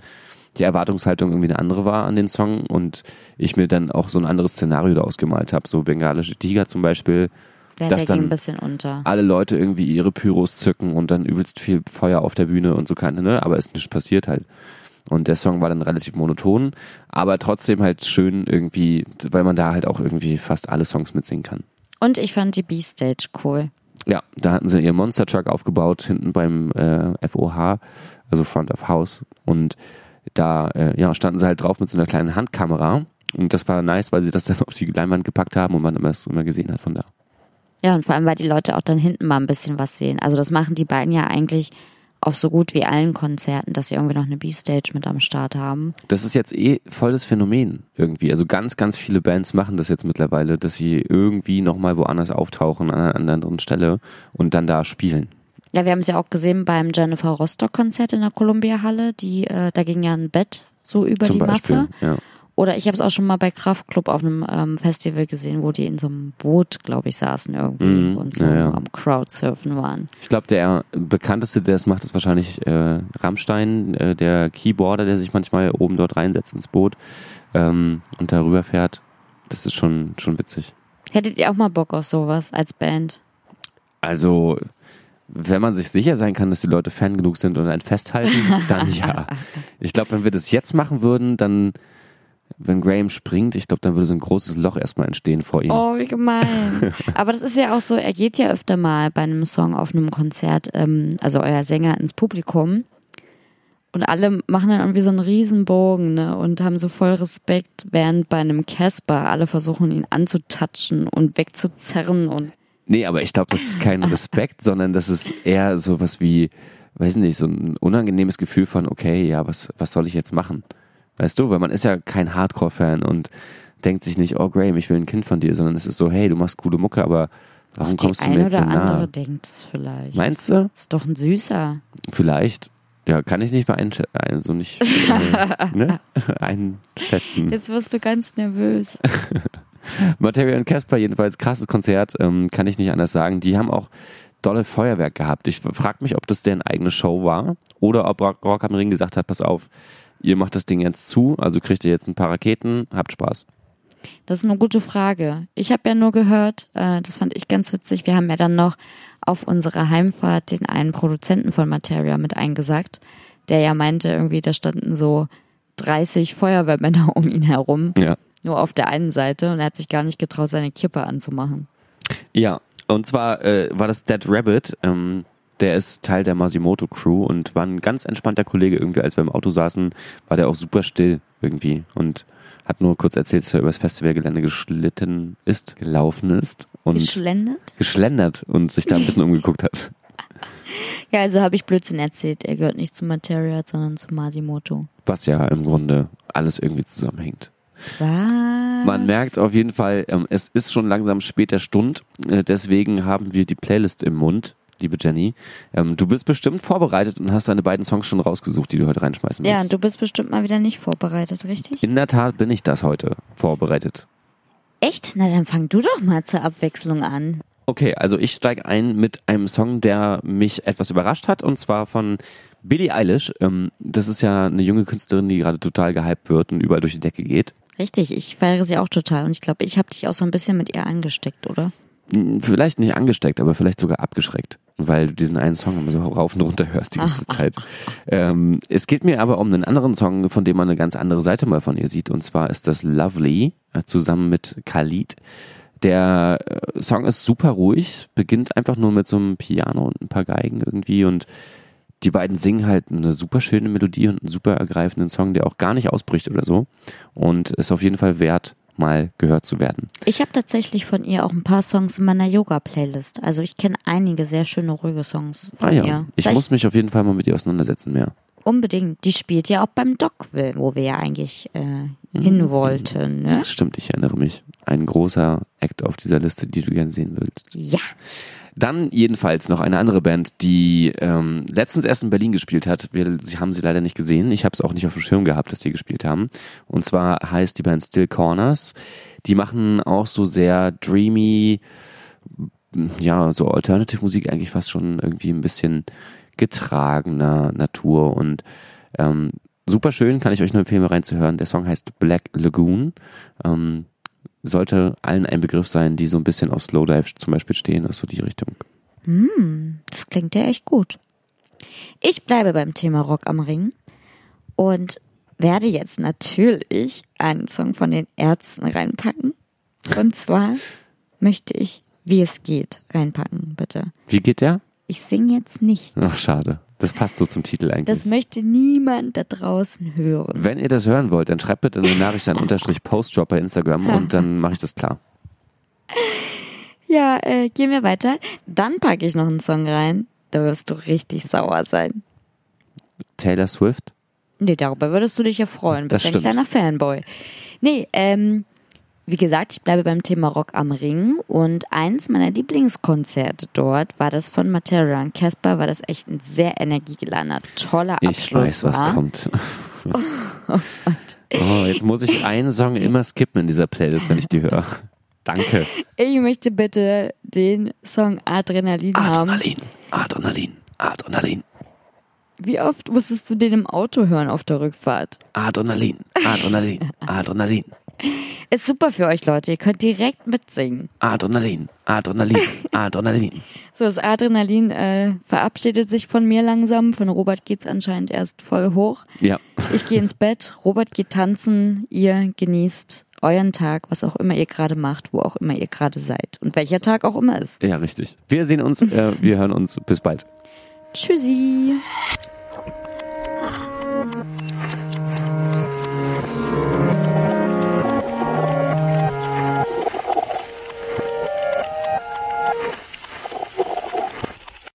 die Erwartungshaltung irgendwie eine andere war an den Song und ich mir dann auch so ein anderes Szenario da ausgemalt habe. So bengalische Tiger zum Beispiel. Der, dass der ging dann ein bisschen unter. alle Leute irgendwie ihre Pyros zücken und dann übelst viel Feuer auf der Bühne und so keine, ne? Aber ist nicht passiert halt. Und der Song war dann relativ monoton, aber trotzdem halt schön irgendwie, weil man da halt auch irgendwie fast alle Songs mitsingen kann. Und ich fand die B-Stage cool. Ja, da hatten sie ihr Monster Truck aufgebaut, hinten beim äh, FOH, also Front of House. Und da äh, ja, standen sie halt drauf mit so einer kleinen Handkamera. Und das war nice, weil sie das dann auf die Leinwand gepackt haben und man immer es immer gesehen hat von da. Ja, und vor allem, weil die Leute auch dann hinten mal ein bisschen was sehen. Also das machen die beiden ja eigentlich auf so gut wie allen Konzerten, dass sie irgendwie noch eine B-Stage mit am Start haben. Das ist jetzt eh voll das Phänomen irgendwie. Also ganz, ganz viele Bands machen das jetzt mittlerweile, dass sie irgendwie nochmal woanders auftauchen, an einer anderen Stelle und dann da spielen. Ja, wir haben es ja auch gesehen beim Jennifer Rostock Konzert in der Columbia Halle. Die, äh, da ging ja ein Bett so über Zum die Beispiel. Masse. Ja. Oder ich habe es auch schon mal bei Kraftklub auf einem ähm, Festival gesehen, wo die in so einem Boot, glaube ich, saßen irgendwie Mhm, und so ja, ja. am Crowdsurfen waren. Ich glaube, der bekannteste, der es macht, ist wahrscheinlich äh, Rammstein, äh, der Keyboarder, der sich manchmal oben dort reinsetzt ins Boot ähm, und darüber fährt. Das ist schon, schon witzig. Hättet ihr auch mal Bock auf sowas als Band? Also, wenn man sich sicher sein kann, dass die Leute Fan genug sind und ein festhalten, dann ja. Ich glaube, wenn wir das jetzt machen würden, dann, wenn Graham springt, ich glaube, dann würde so ein großes Loch erstmal entstehen vor ihm. Oh, wie gemein. Aber das ist ja auch so, er geht ja öfter mal bei einem Song auf einem Konzert, ähm, also euer Sänger ins Publikum. Und alle machen dann irgendwie so einen Riesenbogen, ne, und haben so voll Respekt, während bei einem Casper alle versuchen, ihn anzutatschen und wegzuzerren und Nee, aber ich glaube, das ist kein Respekt, sondern das ist eher sowas wie, weiß nicht, so ein unangenehmes Gefühl von, okay, ja, was, was soll ich jetzt machen? Weißt du, weil man ist ja kein Hardcore-Fan und denkt sich nicht, oh Graham, ich will ein Kind von dir, sondern es ist so, hey, du machst coole Mucke, aber warum Die kommst du mir jetzt so oder andere nah? denkt es vielleicht. Meinst du? Ist doch ein Süßer. Vielleicht. Ja, kann ich nicht mal also nicht äh, ne? einschätzen. Jetzt wirst du ganz nervös. Materia und Casper jedenfalls krasses Konzert, ähm, kann ich nicht anders sagen. Die haben auch dolle Feuerwerk gehabt. Ich frage mich, ob das deren eigene Show war oder ob Rock, am Ring gesagt hat, pass auf, ihr macht das Ding jetzt zu, also kriegt ihr jetzt ein paar Raketen, habt Spaß. Das ist eine gute Frage. Ich habe ja nur gehört, äh, das fand ich ganz witzig, wir haben ja dann noch auf unserer Heimfahrt den einen Produzenten von Materia mit eingesagt, der ja meinte, irgendwie, da standen so 30 Feuerwehrmänner um ihn herum, Ja. Nur auf der einen Seite und er hat sich gar nicht getraut, seine Kippe anzumachen. Ja, und zwar äh, war das Dead Rabbit, ähm, der ist Teil der Masimoto Crew und war ein ganz entspannter Kollege irgendwie, als wir im Auto saßen, war der auch super still irgendwie und hat nur kurz erzählt, dass er übers Festivalgelände geschlitten ist, gelaufen ist und Geschlendert? geschlendert und sich da ein bisschen umgeguckt hat. Ja, also habe ich Blödsinn erzählt. Er gehört nicht zu Materia, sondern zu Masimoto. Was ja im Grunde alles irgendwie zusammenhängt. Was? Man merkt auf jeden Fall, ähm, es ist schon langsam später Stund, äh, deswegen haben wir die Playlist im Mund, liebe Jenny. Ähm, du bist bestimmt vorbereitet und hast deine beiden Songs schon rausgesucht, die du heute reinschmeißen Ja, willst. und du bist bestimmt mal wieder nicht vorbereitet, richtig? In der Tat bin ich das heute vorbereitet. Echt? Na, dann fang du doch mal zur Abwechslung an. Okay, also ich steige ein mit einem Song, der mich etwas überrascht hat, und zwar von Billie Eilish. Ähm, das ist ja eine junge Künstlerin, die gerade total gehypt wird und überall durch die Decke geht. Richtig, ich feiere sie auch total und ich glaube, ich habe dich auch so ein bisschen mit ihr angesteckt, oder? Vielleicht nicht angesteckt, aber vielleicht sogar abgeschreckt, weil du diesen einen Song immer so rauf und runter hörst die ganze Zeit. Ähm, es geht mir aber um einen anderen Song, von dem man eine ganz andere Seite mal von ihr sieht, und zwar ist das Lovely äh, zusammen mit Khalid. Der äh, Song ist super ruhig, beginnt einfach nur mit so einem Piano und ein paar Geigen irgendwie und die beiden singen halt eine super schöne Melodie und einen super ergreifenden Song, der auch gar nicht ausbricht oder so und ist auf jeden Fall wert, mal gehört zu werden. Ich habe tatsächlich von ihr auch ein paar Songs in meiner Yoga-Playlist. Also ich kenne einige sehr schöne, ruhige Songs von Ah ja, ihr. ich Vielleicht muss mich auf jeden Fall mal mit ihr auseinandersetzen mehr. unbedingt. Die spielt ja auch beim Dockville, wo wir ja eigentlich äh, hin wollten. Ne? Das stimmt, ich erinnere mich. Ein großer Act auf dieser Liste, die du gerne sehen willst. Ja. Dann jedenfalls noch eine andere Band, die ähm, letztens erst in Berlin gespielt hat. Wir sie haben sie leider nicht gesehen. Ich habe es auch nicht auf dem Schirm gehabt, dass die gespielt haben. Und zwar heißt die Band Still Corners. Die machen auch so sehr dreamy, ja, so Alternative Musik eigentlich fast schon irgendwie ein bisschen getragener Natur und ähm, super schön, kann ich euch nur empfehlen, mal reinzuhören. Der Song heißt Black Lagoon. Ähm, sollte allen ein Begriff sein, die so ein bisschen auf Slowdive zum Beispiel stehen, also so die Richtung. Das klingt ja echt gut. Ich bleibe beim Thema Rock am Ring und werde jetzt natürlich einen Song von den Ärzten reinpacken. Und zwar möchte ich, wie es geht, reinpacken, bitte. Wie geht der? Ich singe jetzt nicht. Ach, schade. Das passt so zum Titel eigentlich. Das möchte niemand da draußen hören. Wenn ihr das hören wollt, dann schreibt bitte eine Nachricht an unterstrich Postdrop bei Instagram und dann mache ich das klar. Ja, äh, gehen wir weiter. Dann packe ich noch einen Song rein. Da wirst du richtig sauer sein. Taylor Swift? Nee, darüber würdest du dich ja freuen. Bist Das ja ein stimmt. kleiner Fanboy. Nee, ähm, wie gesagt, ich bleibe beim Thema Rock am Ring und eins meiner Lieblingskonzerte dort war das von Materia und Casper, weil das echt ein sehr energiegeladener, toller Ich Abschluss weiß, was war. kommt. Oh, jetzt muss ich einen Song immer skippen in dieser Playlist, wenn ich die höre. Danke. Ich möchte bitte den Song Adrenalin, haben. Adrenalin, Adrenalin, Adrenalin, Wie oft musstest du den im Auto hören auf der Rückfahrt? Adrenalin, Adrenalin, Adrenalin, Ist super für euch, Leute. Ihr könnt direkt mitsingen. Adrenalin, Adrenalin, Adrenalin. So, das Adrenalin äh, verabschiedet sich von mir langsam. Von Robert geht's anscheinend erst voll hoch. Ja, Ich gehe ins Bett, Robert geht tanzen, ihr genießt euren Tag, was auch immer ihr gerade macht, wo auch immer ihr gerade seid und welcher Tag auch immer ist. ja, richtig. Wir sehen uns, äh, wir hören uns. Bis bald. Tschüssi.